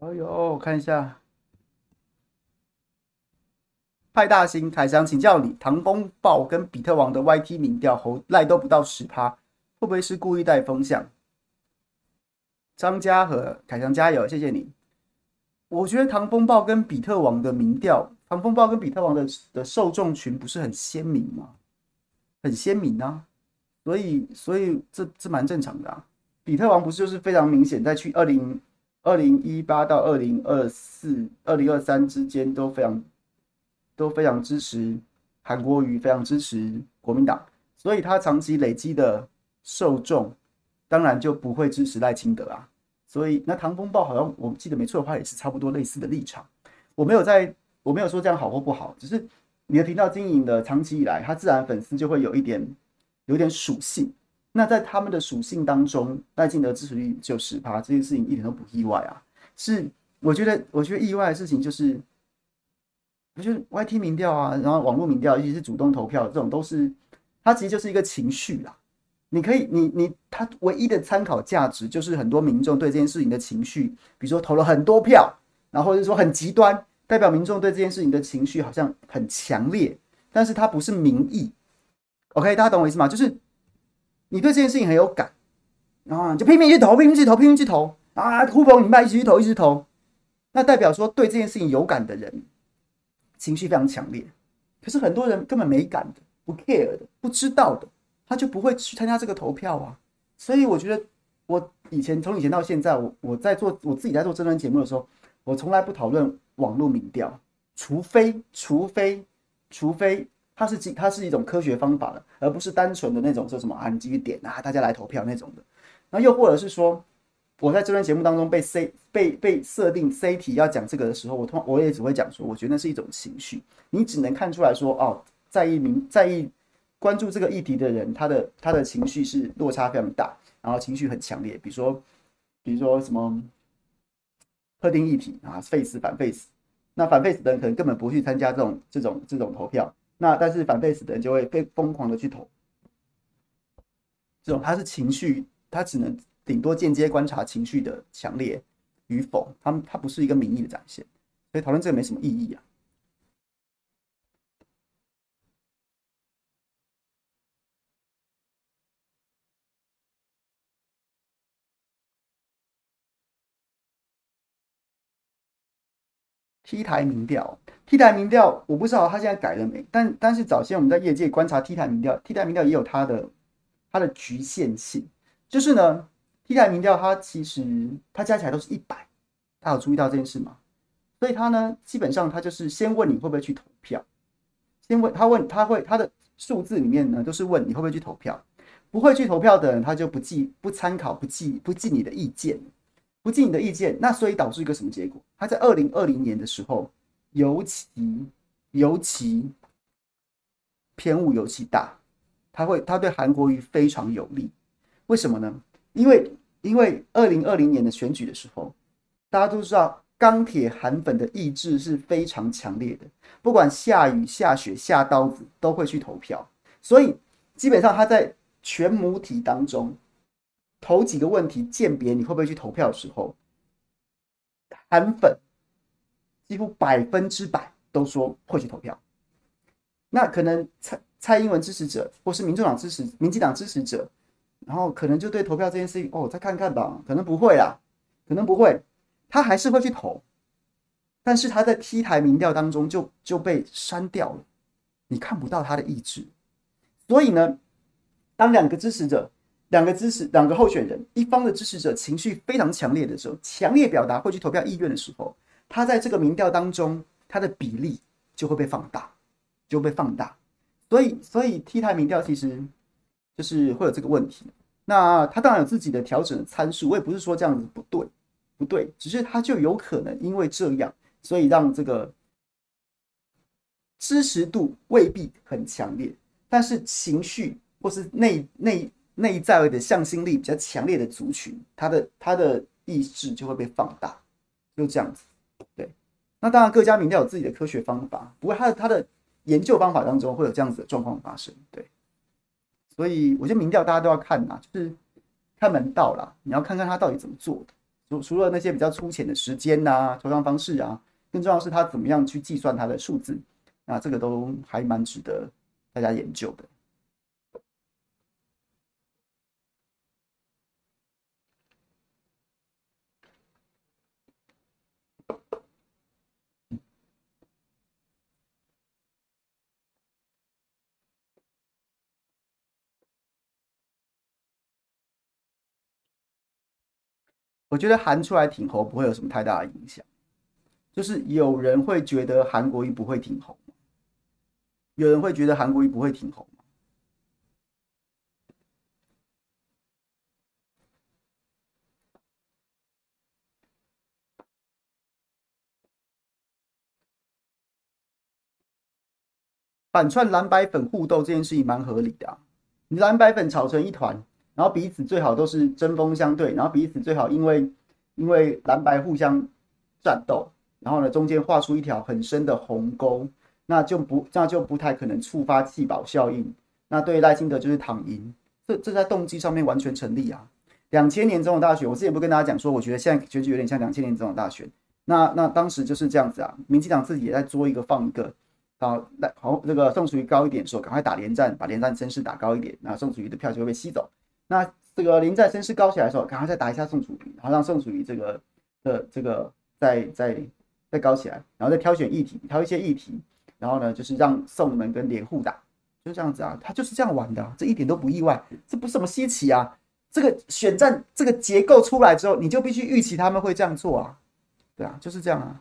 哎呦，我看一下，派大星凯翔，请教你，唐风暴跟比特王的 YT 民调侯赖都不到十趴，会不会是故意带风向？张家和凯翔加油，谢谢你。我觉得唐风暴跟比特王的民调，唐风暴跟比特王的的受众群不是很鲜明吗？很鲜明啊，所以所以这这蛮正常的啊。比特王不是就是非常明显，在去二零。二零一八到二零二四、二零二三之间都非常都非常支持韩国瑜，非常支持国民党，所以他长期累积的受众当然就不会支持赖清德啊。所以那唐风暴好像我记得没错的话，也是差不多类似的立场。我没有在，我没有说这样好或不好，只是你的频道经营的长期以来，他自然粉丝就会有一点有点属性。那在他们的属性当中，赖清德支持率就十趴，这件事情一点都不意外啊。是，我觉得，我觉得意外的事情就是，我觉得 YT 民调啊，然后网络民调，尤其是主动投票这种，都是它其实就是一个情绪啦。你可以，你你，它唯一的参考价值就是很多民众对这件事情的情绪，比如说投了很多票，然后或者说很极端，代表民众对这件事情的情绪好像很强烈，但是它不是民意。OK，大家懂我意思吗？就是。你对这件事情很有感，然后就拼命去投，拼命去投，拼命去投啊！呼朋引伴一起去投，一直投，那代表说对这件事情有感的人，情绪非常强烈。可是很多人根本没感的，不 care 的，不知道的，他就不会去参加这个投票啊。所以我觉得，我以前从以前到现在，我我在做我自己在做这段节目的时候，我从来不讨论网络民调，除非除非除非。它是它是一种科学方法了，而不是单纯的那种说什么啊，你继续点啊，大家来投票那种的。那又或者是说，我在这段节目当中被 C 被被设定 C 题要讲这个的时候，我通我也只会讲说，我觉得那是一种情绪。你只能看出来说，哦，在意民在意关注这个议题的人，他的他的情绪是落差非常大，然后情绪很强烈。比如说，比如说什么特定议题啊，face 反 face，那反 face 的人可能根本不去参加这种这种这种投票。那但是反 face 的人就会被疯狂的去投，这种他是情绪，他只能顶多间接观察情绪的强烈与否，他们他不是一个民意的展现，所以讨论这个没什么意义啊。T 台民调，T 台民调，我不知道他现在改了没，但但是早先我们在业界观察 T 台民调，T 台民调也有它的它的局限性，就是呢，T 台民调它其实它加起来都是一百，大家有注意到这件事吗？所以他呢，基本上他就是先问你会不会去投票，先问他问他会他的数字里面呢都是问你会不会去投票，不会去投票的人他就不记不参考不记不记你的意见，不记你的意见，那所以导致一个什么结果？他在二零二零年的时候，尤其尤其偏误尤其大，他会他对韩国瑜非常有利，为什么呢？因为因为二零二零年的选举的时候，大家都知道。钢铁韩粉的意志是非常强烈的，不管下雨下雪下刀子都会去投票，所以基本上他在全母体当中头几个问题鉴别你会不会去投票的时候，韩粉几乎百分之百都说会去投票。那可能蔡蔡英文支持者或是民众党支持民进党支持者，然后可能就对投票这件事情哦，再看看吧，可能不会啦，可能不会。他还是会去投，但是他在 T 台民调当中就就被删掉了，你看不到他的意志。所以呢，当两个支持者、两个支持、两个候选人一方的支持者情绪非常强烈的时候，强烈表达会去投票意愿的时候，他在这个民调当中，他的比例就会被放大，就会被放大。所以，所以 T 台民调其实就是会有这个问题。那他当然有自己的调整的参数，我也不是说这样子不对。不对，只是他就有可能因为这样，所以让这个支持度未必很强烈，但是情绪或是内内内在的向心力比较强烈的族群，他的他的意志就会被放大，就这样子。对，那当然各家民调有自己的科学方法，不过他的他的研究方法当中会有这样子的状况发生。对，所以我觉得民调大家都要看呐，就是看门道啦，你要看看他到底怎么做的。除除了那些比较粗浅的时间呐、投票方式啊，更重要是他怎么样去计算他的数字，那这个都还蛮值得大家研究的。我觉得韩出来挺侯不会有什么太大的影响，就是有人会觉得韩国瑜不会挺侯，有人会觉得韩国瑜不会挺侯吗？反串蓝白粉互斗这件事情蛮合理的啊，蓝白粉吵成一团。然后彼此最好都是针锋相对，然后彼此最好因为因为蓝白互相战斗，然后呢中间画出一条很深的鸿沟，那就不那就不太可能触发弃保效应。那对赖清德就是躺赢，这这在动机上面完全成立啊。两千年总统大选，我之前不跟大家讲说，我觉得现在选举有点像两千年总统大选。那那当时就是这样子啊，民进党自己也在捉一个放一个，好来好那个宋楚瑜高一点说，赶快打连战，把连战声势打高一点，那宋楚瑜的票就会被吸走。那这个林在声势高起来的时候，赶快再打一下宋楚瑜，然后让宋楚瑜这个的这个再再再高起来，然后再挑选议题，挑一些议题，然后呢，就是让宋能跟连互打，就这样子啊，他就是这样玩的，这一点都不意外，这不是什么稀奇啊。这个选战这个结构出来之后，你就必须预期他们会这样做啊，对啊，就是这样啊。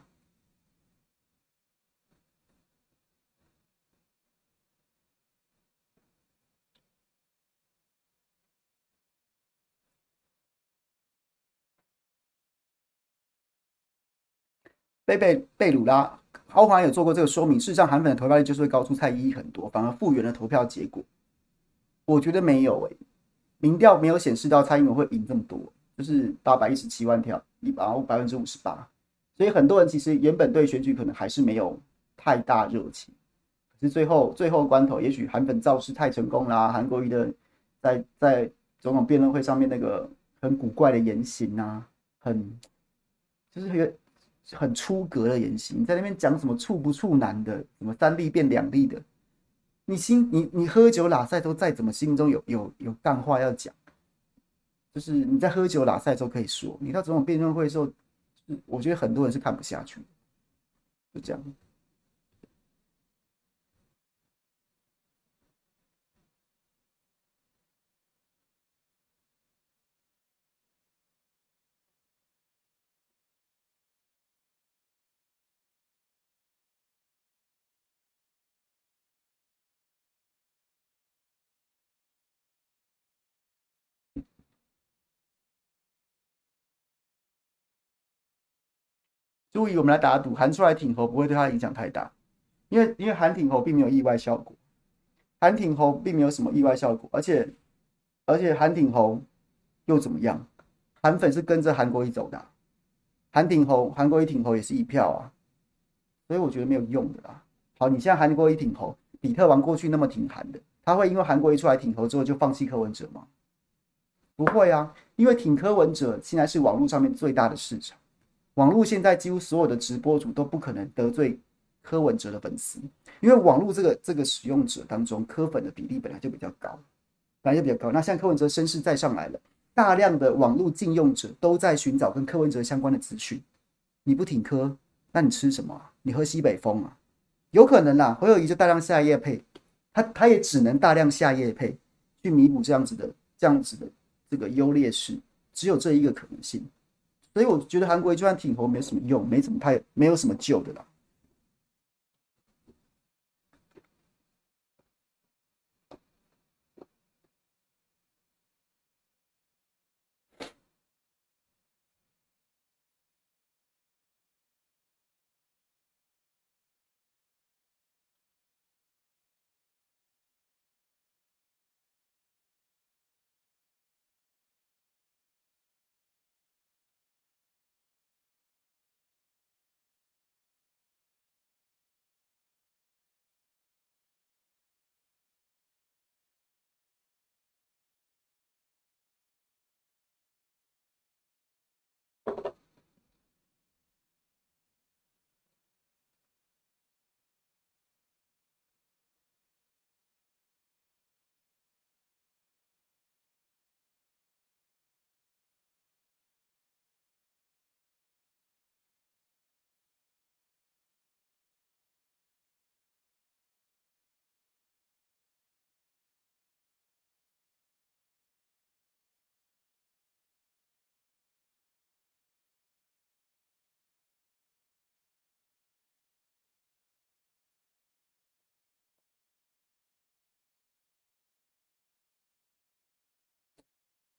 贝贝贝鲁拉，豪华有做过这个说明。事实上，韩粉的投票率就是会高出蔡依依很多，反而复原了投票结果。我觉得没有诶、欸，民调没有显示到蔡英文会赢这么多，就是八百一十七万票，一百百分之五十八。所以很多人其实原本对选举可能还是没有太大热情，可是最后最后关头，也许韩粉造势太成功啦，韩国瑜的在在总统辩论会上面那个很古怪的言行啊，很就是。很出格的言行，你在那边讲什么处不处男的，什么三立变两立的，你心你你喝酒拉赛都再怎么心中有有有干话要讲，就是你在喝酒拉赛的时候可以说，你到总统辩论会的时候，我觉得很多人是看不下去。就这样。注意，我们来打赌，韩出来挺侯不会对他影响太大，因为因为韩挺侯并没有意外效果，韩挺侯并没有什么意外效果，而且而且韩挺侯又怎么样？韩粉是跟着韩国瑜走的，韩，挺侯，韩国瑜挺侯也是一票啊，所以我觉得没有用的啦。好，你现在韩国瑜挺侯，比特王过去那么挺韩的，他会因为韩国瑜出来挺侯之后就放弃柯文哲吗？不会啊，因为挺柯文哲现在是网络上面最大的市场。网络现在几乎所有的直播主都不可能得罪柯文哲的粉丝，因为网络这个这个使用者当中，柯粉的比例本来就比较高，本来就比较高。那像柯文哲声势再上来了，大量的网络禁用者都在寻找跟柯文哲相关的资讯。你不挺柯，那你吃什么？啊你喝西北风啊？有可能啦，侯友谊就大量下夜配，他他也只能大量下夜配去弥补这样子的这样子的这个优劣势，只有这一个可能性。所以我觉得韩国就算挺侯没什么用，没什么太没有什么救的了。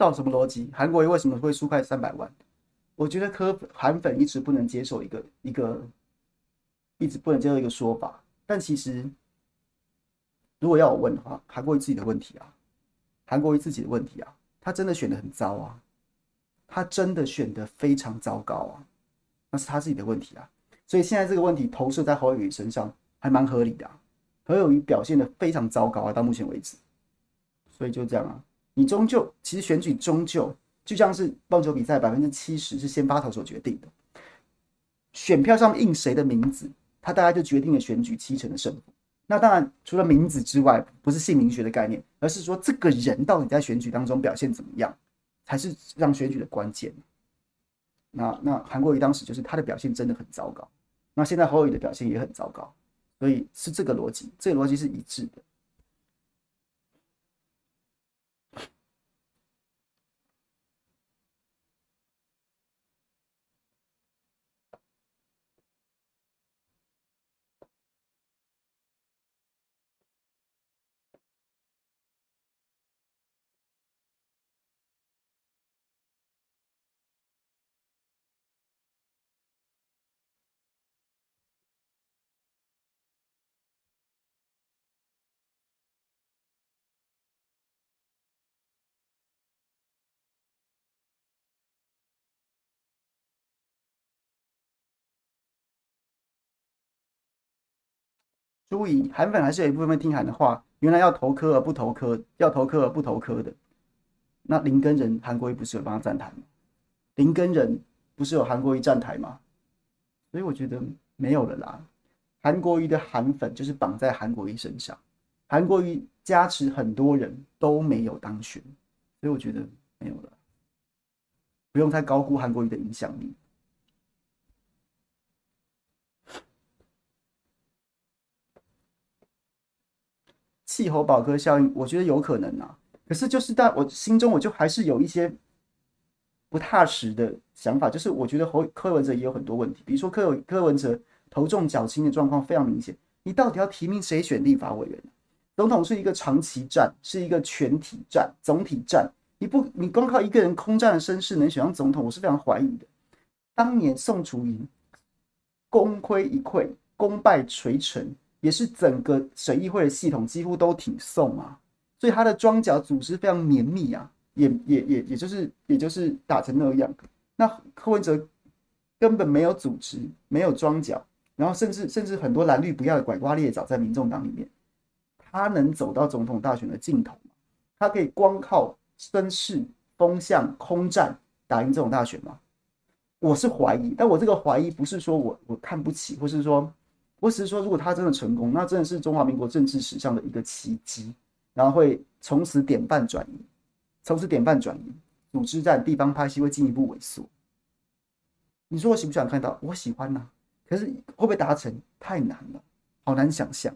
到什么逻辑？韩国瑜为什么会输快三百万？我觉得柯韩粉一直不能接受一个一个，一直不能接受一个说法。但其实，如果要我问的话，韩国瑜自己的问题啊，韩国瑜自己的问题啊，他真的选的很糟啊，他真的选的非常糟糕啊，那是他自己的问题啊。所以现在这个问题投射在侯友宜身上，还蛮合理的啊。侯友宜表现的非常糟糕啊，到目前为止，所以就这样啊。你终究，其实选举终究就像是棒球比赛，百分之七十是先发投手决定的。选票上印谁的名字，他大概就决定了选举七成的胜负。那当然，除了名字之外，不是姓名学的概念，而是说这个人到底在选举当中表现怎么样，才是让选举的关键。那那韩国瑜当时就是他的表现真的很糟糕，那现在侯友宜的表现也很糟糕，所以是这个逻辑，这个逻辑是一致的。注意，韩粉还是有一部分听韩的话。原来要投科而不投科，要投科而不投科的，那林根仁韩国瑜不是有帮他站台吗？林根仁不是有韩国瑜站台吗？所以我觉得没有了啦。韩国瑜的韩粉就是绑在韩国瑜身上，韩国瑜加持很多人都没有当选，所以我觉得没有了，不用太高估韩国瑜的影响力。气候保科效应，我觉得有可能啊。可是就是在我心中，我就还是有一些不踏实的想法，就是我觉得侯柯文哲也有很多问题，比如说柯柯文哲头重脚轻的状况非常明显。你到底要提名谁选立法委员？总统是一个长期战，是一个全体战、总体战。你不，你光靠一个人空战的身世能选上总统，我是非常怀疑的。当年宋楚瑜功亏一篑，功败垂成，也是整个审议会的系统几乎都挺宋啊，所以他的装甲组织非常绵密啊，也也也也就是也就是打成那样。那柯文哲根本没有组织，没有装脚，然后甚至甚至很多蓝绿不要的拐瓜裂枣在民众党里面，他能走到总统大选的尽头吗？他可以光靠声势、风向、空战打赢这种大选吗？我是怀疑，但我这个怀疑不是说我我看不起，或是说，我只是说，如果他真的成功，那真的是中华民国政治史上的一个奇迹，然后会从此典范转移，从此典范转移，组织战、地方派系会进一步萎缩。你说我喜不喜欢看到？我喜欢呐、可是会不会达成？太难了，好难想象。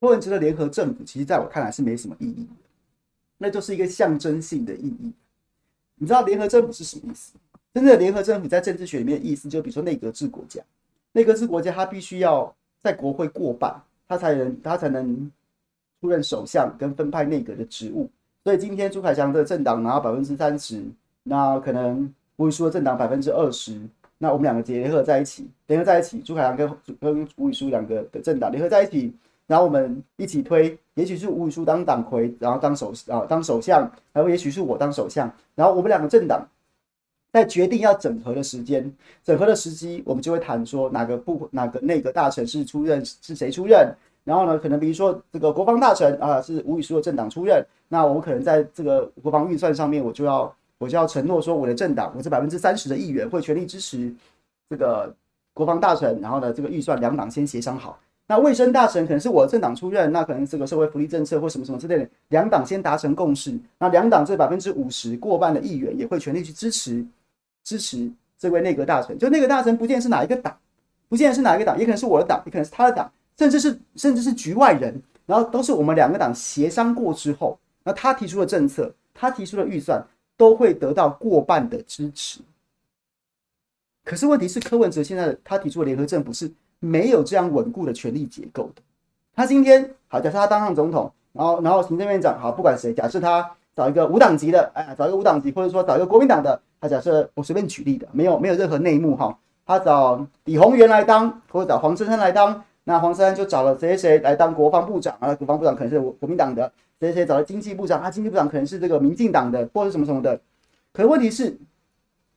柯文哲的联合政府，其实在我看来是没什么意义，那就是一个象征性的意义。你知道联合政府是什么意思？真正的联合政府在政治学里面的意思，就比如说内阁制国家，内阁制国家它必须要在国会过半，它才能它才能出任首相跟分派内阁的职务。所以今天朱凯翔的政党拿到百分之三十，那可能吴宇舒的政党百分之二十，那我们两个结合在一起，联合在一起，朱凯翔跟跟吴宇舒两个的政党联合在一起。然后我们一起推，也许是吴宇舒当党魁，然后当首啊当首相，然后也许是我当首相。然后我们两个政党在决定要整合的时间、整合的时机，我们就会谈说哪个部、哪个内阁大臣是出任，是谁出任。然后呢，可能比如说这个国防大臣啊，是吴宇舒的政党出任，那我可能在这个国防预算上面，我就要我就要承诺说，我的政党，我这百分之三十的议员会全力支持这个国防大臣。然后呢，这个预算两党先协商好。那卫生大臣可能是我政党出任，那可能这个社会福利政策或什么什么之类的，两党先达成共识。那两党这百分之五十过半的议员也会全力去支持支持这位内阁大臣。就内阁大臣不见是哪一个党，不见是哪一个党，也可能是我的党，也可能是他的党，甚至是甚至是局外人。然后都是我们两个党协商过之后，那他提出的政策，他提出的预算都会得到过半的支持。可是问题是柯文哲现在他提出的联合政府是。没有这样稳固的权力结构的。他今天好，假设他当上总统，然后然后行政院长好，不管谁，假设他找一个无党籍的，哎，找一个无党籍，或者说找一个国民党的，他假设我随便举例的，没有没有任何内幕哈，他找李鸿源来当，或者找黄珊珊来当，那黄珊珊就找了谁谁谁来当国防部长啊，国防部长可能是国民党的，谁谁找了经济部长，他经济部长可能是这个民进党的，或者什么什么的。可问题是，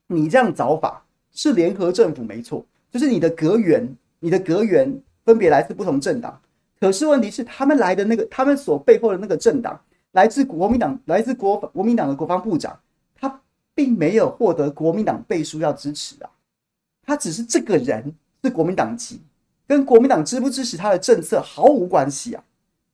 你这样找法是联合政府没错，就是你的阁员。你的阁员分别来自不同政党，可是问题是，他们来的那个，他们所背后的那个政党，来自国民党，来自国国民党的国防部长，他并没有获得国民党背书要支持啊，他只是这个人是国民党籍，跟国民党支不支持他的政策毫无关系啊。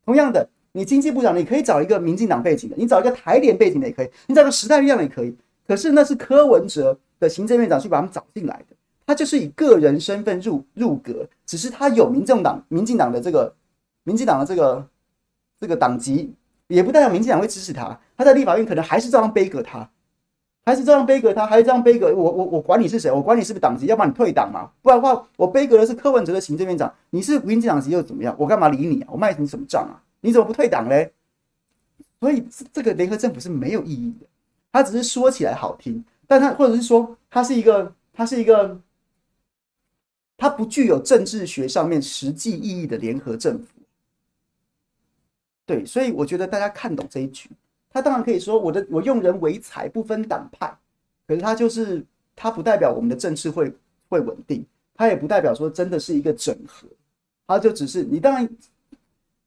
同样的，你经济部长，你可以找一个民进党背景的，你找一个台联背景的也可以，你找个时代力量的也可以。可是那是柯文哲的行政院长去把他们找进来的，他就是以个人身份入入阁，只是他有民政党、民进党的这个民进党的这个这个党籍，也不代表民进党会支持他。他在立法院可能还是照样杯葛他，还是照样杯葛他，还是这样杯葛我。我我管你是谁，我管你是不是党籍，要不然你退党嘛，不然的话我杯葛的是柯文哲的行政院长，你是民进党籍又怎么样？我干嘛理你啊？我卖你什么账啊？你怎么不退党嘞？所以这个联合政府是没有意义的，他只是说起来好听，但他或者是说他是一个，他是一个，他不具有政治学上面实际意义的联合政府。对，所以我觉得大家看懂这一局，他当然可以说我的我用人唯才不分党派，可是他就是他不代表我们的政治会会稳定，他也不代表说真的是一个整合，他就只是你当然。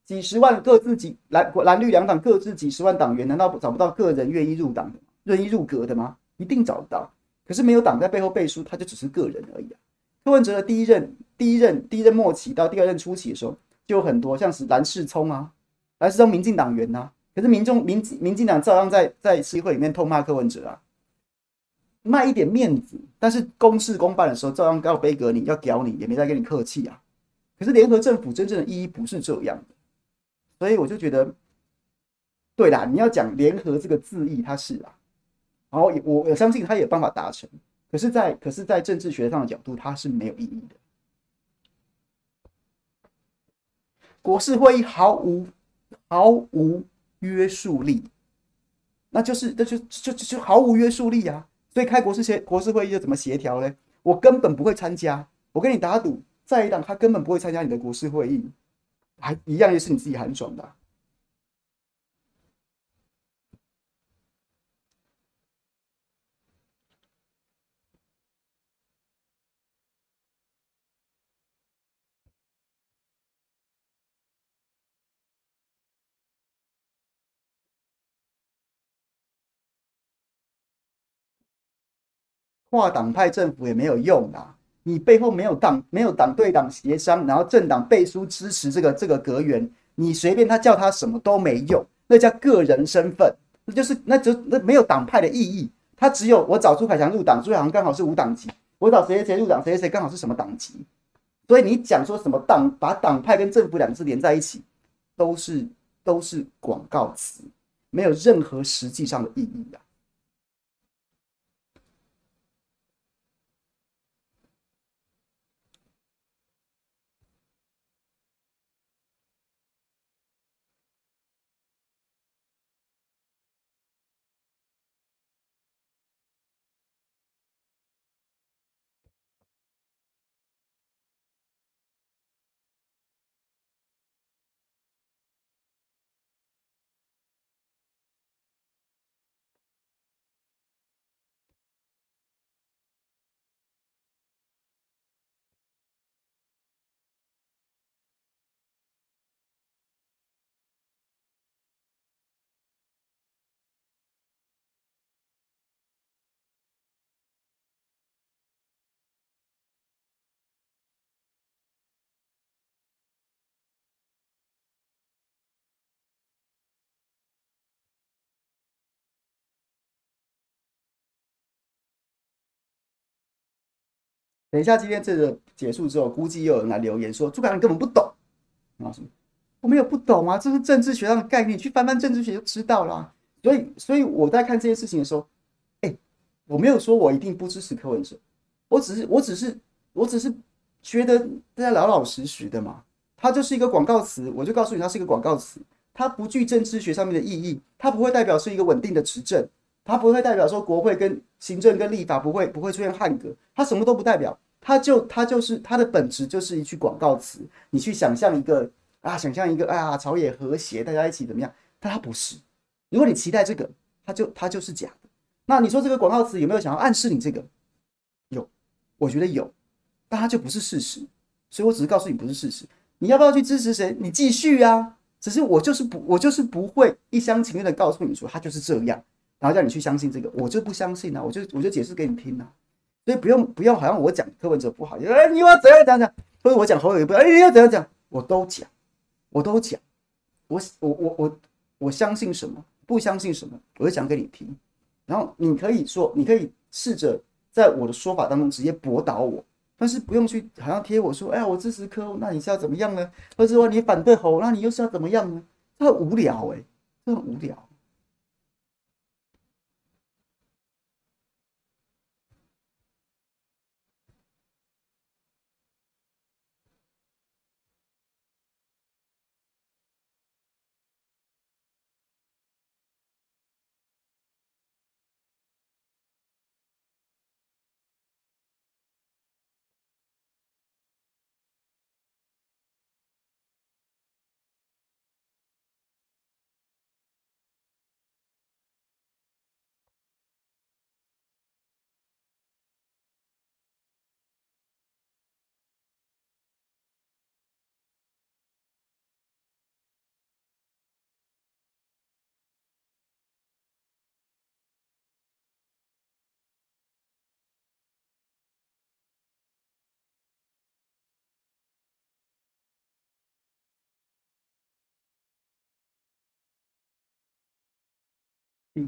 几十万各自几蓝蓝绿两党各自几十万党员，难道找不到个人愿意入党的、愿意入阁的吗？一定找得到。可是没有党在背后背书，他就只是个人而已啊。柯文哲的第一任、第一任、第一任末期到第二任初期的时候，就有很多像是蓝世聪啊、蓝世聪民进党员呐、啊。可是民众民民进党照样在在议会里面痛骂柯文哲啊，卖一点面子，但是公事公办的时候，照样要杯葛你，要屌你，也没再跟你客气啊。可是联合政府真正的意义不是这样的。所以我就觉得，对啦，你要讲联合这个字义，它是啊，然后我我相信他有办法达成，可是在，可是，在政治学上的角度，它是没有意义的。国事会议毫无毫无约束力，那就是那就就就，就毫无约束力啊！所以开国是协国事会议又怎么协调呢？我根本不会参加，我跟你打赌，在一党他根本不会参加你的国事会议。还一样，也是你自己很爽的。跨党派政府也没有用啊。你背后没有党，没有党对党协商，然后政党背书支持这个这个阁员，你随便他叫他什么都没用，那叫个人身份，那就是那就那没有党派的意义。他只有我找朱凯翔入党，朱凯翔刚好是无党籍；我找谁谁谁入党，谁谁谁刚好是什么党籍。所以你讲说什么党，把党派跟政府两个字连在一起，都是都是广告词，没有任何实际上的意义啊。等一下，今天这个结束之后，估计又有人来留言说朱凯翔根本不懂啊什么？我没有不懂啊，这是政治学上的概念，去翻翻政治学就知道了。所以，所以我在看这件事情的时候，哎，我没有说我一定不支持柯文哲，我只是，我只是，我只是觉得大家老老实实的嘛。它就是一个广告词，我就告诉你，它是一个广告词，它不具政治学上面的意义，它不会代表是一个稳定的执政。它不会代表说国会跟行政跟立法不会不会出现汉格，它什么都不代表，它就它就是它的本质就是一句广告词。你去想象一个啊，想象一个啊，朝野和谐，大家一起怎么样？但它不是。如果你期待这个，它就它就是假的。那你说这个广告词有没有想要暗示你这个？有，我觉得有，但它就不是事实。所以我只是告诉你不是事实。你要不要去支持谁？你继续啊。只是我就是不我就是不会一厢情愿的告诉你说它就是这样。然后叫你去相信这个，我就不相信啊！我就我就解释给你听啊！所以不用不用，好像我讲柯文哲不好，哎，你要怎样讲讲，或者我讲侯友宜不好，哎，你要怎样讲，我都讲，我都讲。我我我我我相信什么，不相信什么，我就讲给你听。然后你可以说，你可以试着在我的说法当中直接驳倒我，但是不用去好像贴我说，哎呀，我支持柯，那你是要怎么样呢？或者说你反对侯，那你又是要怎么样呢？这很无聊哎、欸，这很无聊。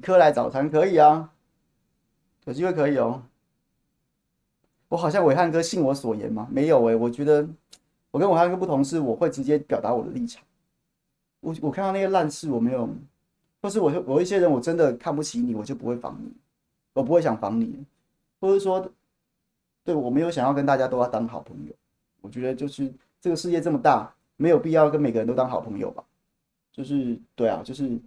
科来早餐可以啊，有机会可以哦。我好像伟汉哥信我所言吗？没有诶、我觉得我跟暐瀚哥不同是，我会直接表达我的立场。我我看到那些烂事，我没有，或是我我一些人我真的看不起你，我就不会防你，我不会想防你，或是说，对我没有想要跟大家都要当好朋友。我觉得就是这个世界这么大，没有必要跟每个人都当好朋友吧。就是对啊，就是。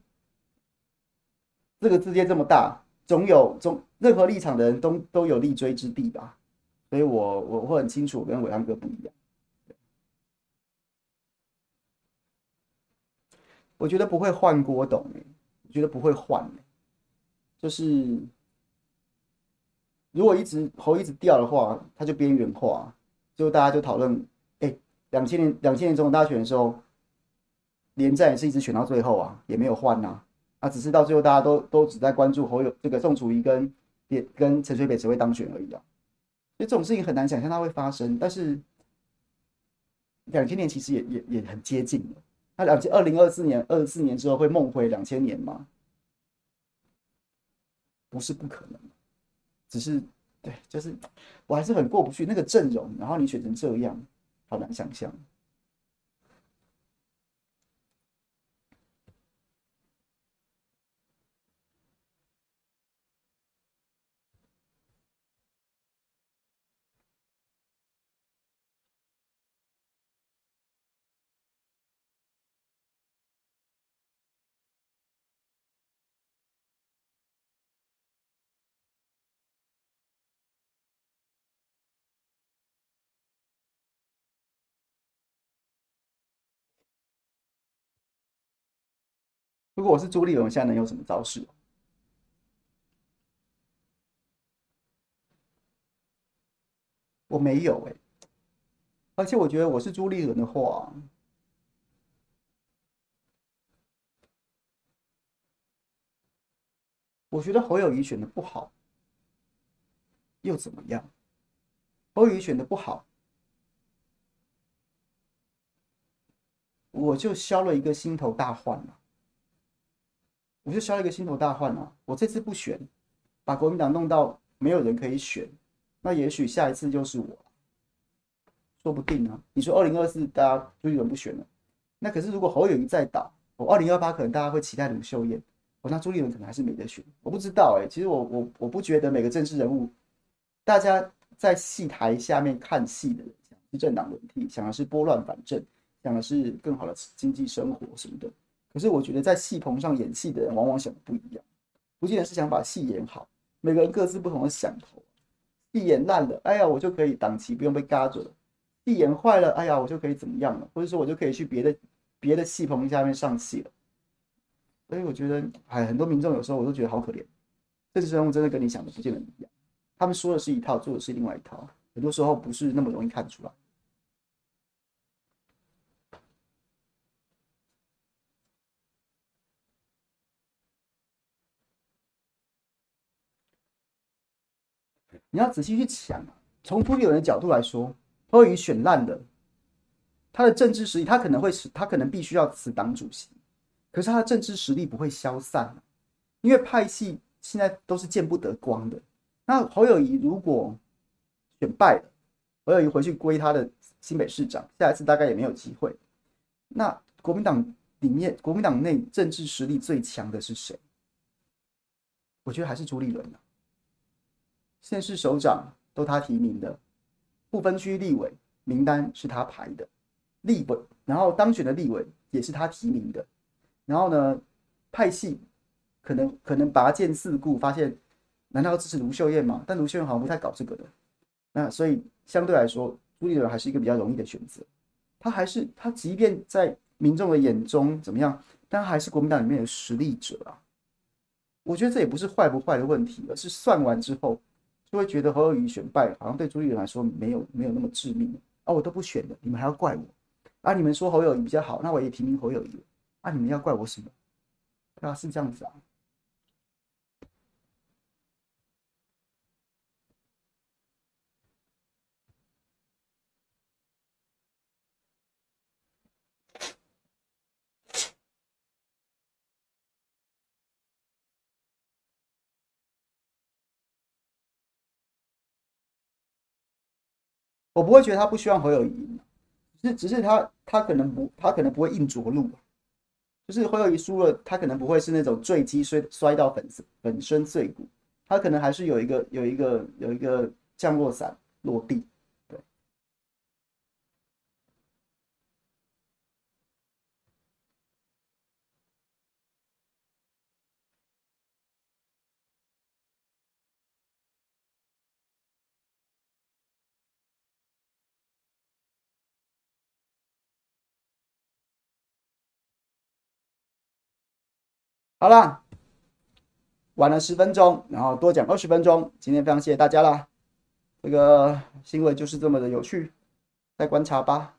这个世界这么大，总有总任何立场的人都都有立锥之地吧，所以我我会很清楚，跟暐瀚哥不一样。我觉得不会换郭董，我觉得不会换，就是如果一直头一直掉的话，他就边缘化，就大家就讨论，哎，两千年两千年总统大选的时候，连战也是一直选到最后啊，也没有换呐。只是到最后，大家都都只在关注侯友这个宋楚瑜跟也跟陈水扁谁会当选而已啊。所以这种事情很难想象它会发生。但是两千年其实也也也很接近了。那两千二零二四年二四年之后会梦回两千年吗？不是不可能，只是对，就是我还是很过不去那个阵容，然后你选成这样，好难想象。如果我是朱立伦，现在能有什么招式？我没有哎、而且我觉得我是朱立伦的话，我觉得侯友宜选的不好，又怎么样？侯友宜选的不好，我就消了一个心头大患了。我就消了一个心头大患啊！我这次不选，把国民党弄到没有人可以选，那也许下一次就是我，说不定啊！你说二零二四大家朱立伦不选了，那可是如果侯友宜再倒，我二零二八可能大家会期待卢秀燕，我那朱立伦可能还是没得选，我不知道哎、其实我我我不觉得每个政治人物，大家在戏台下面看戏的人，想是政党轮替，想的是拨乱反正，想的是更好的经济生活什么的。可是我觉得在戏棚上演戏的人往往想的不一样，不见得是想把戏演好。每个人各自不同的想头，戏演烂了，哎呀，我就可以档期不用被嘎着了；戏演坏了，哎呀，我就可以怎么样了，或者说我就可以去别的别的戏棚下面上戏了。所以我觉得，哎，很多民众有时候我都觉得好可怜。政治人物真的跟你想的不见得一样，他们说的是一套，做的是另外一套，很多时候不是那么容易看出来。你要仔细去想，从朱立伦的角度来说，侯友宜选烂了，他的政治实力，他可能会是，他可能必须要辞党主席，可是他的政治实力不会消散，因为派系现在都是见不得光的。那侯友宜如果选败了，侯友宜回去归他的新北市长，下一次大概也没有机会。那国民党里面，国民党内政治实力最强的是谁？我觉得还是朱立伦呢。县市首长都他提名的，不分区立委名单是他排的，立委，然后当选的立委也是他提名的。然后呢，派系可能可能拔剑四顾，发现难道要支持卢秀燕吗？但卢秀燕好像不太搞这个的。那所以相对来说，朱立伦还是一个比较容易的选择。他还是他，即便在民众的眼中怎么样，但还是国民党里面的实力者啊。我觉得这也不是坏不坏的问题，而是算完之后就会觉得侯友谊选败，好像对朱立伦来说没有没有那么致命啊。我都不选了，你们还要怪我啊？你们说侯友谊比较好，那我也提名侯友谊。啊，你们要怪我什么？啊，是这样子啊。我不会觉得他不希望侯友宜，只是只是他他可能不他可能不会硬着陆，就是侯友谊输了，他可能不会是那种坠机摔摔到粉粉身碎骨，他可能还是有一个有一个有一个降落伞落地。好啦，晚了十分钟，然后多讲二十分钟。今天非常谢谢大家啦，这个新闻就是这么的有趣，再观察吧，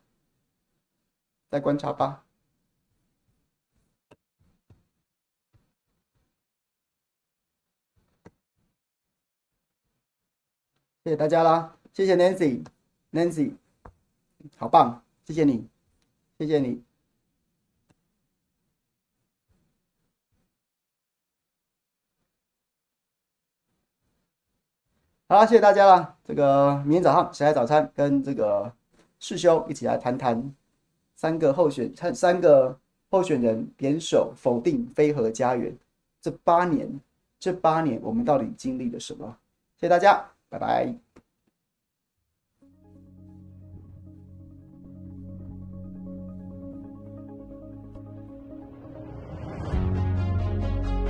再观察吧。谢谢大家啦，谢谢 Nancy，Nancy，好棒，谢谢你，谢谢你。好啦，谢谢大家啦。这个明天早上谁来早餐？跟这个世兄一起来谈谈三个候选，参三个候选人联手否定飞和家园。这八年，这八年我们到底经历了什么？谢谢大家，拜拜。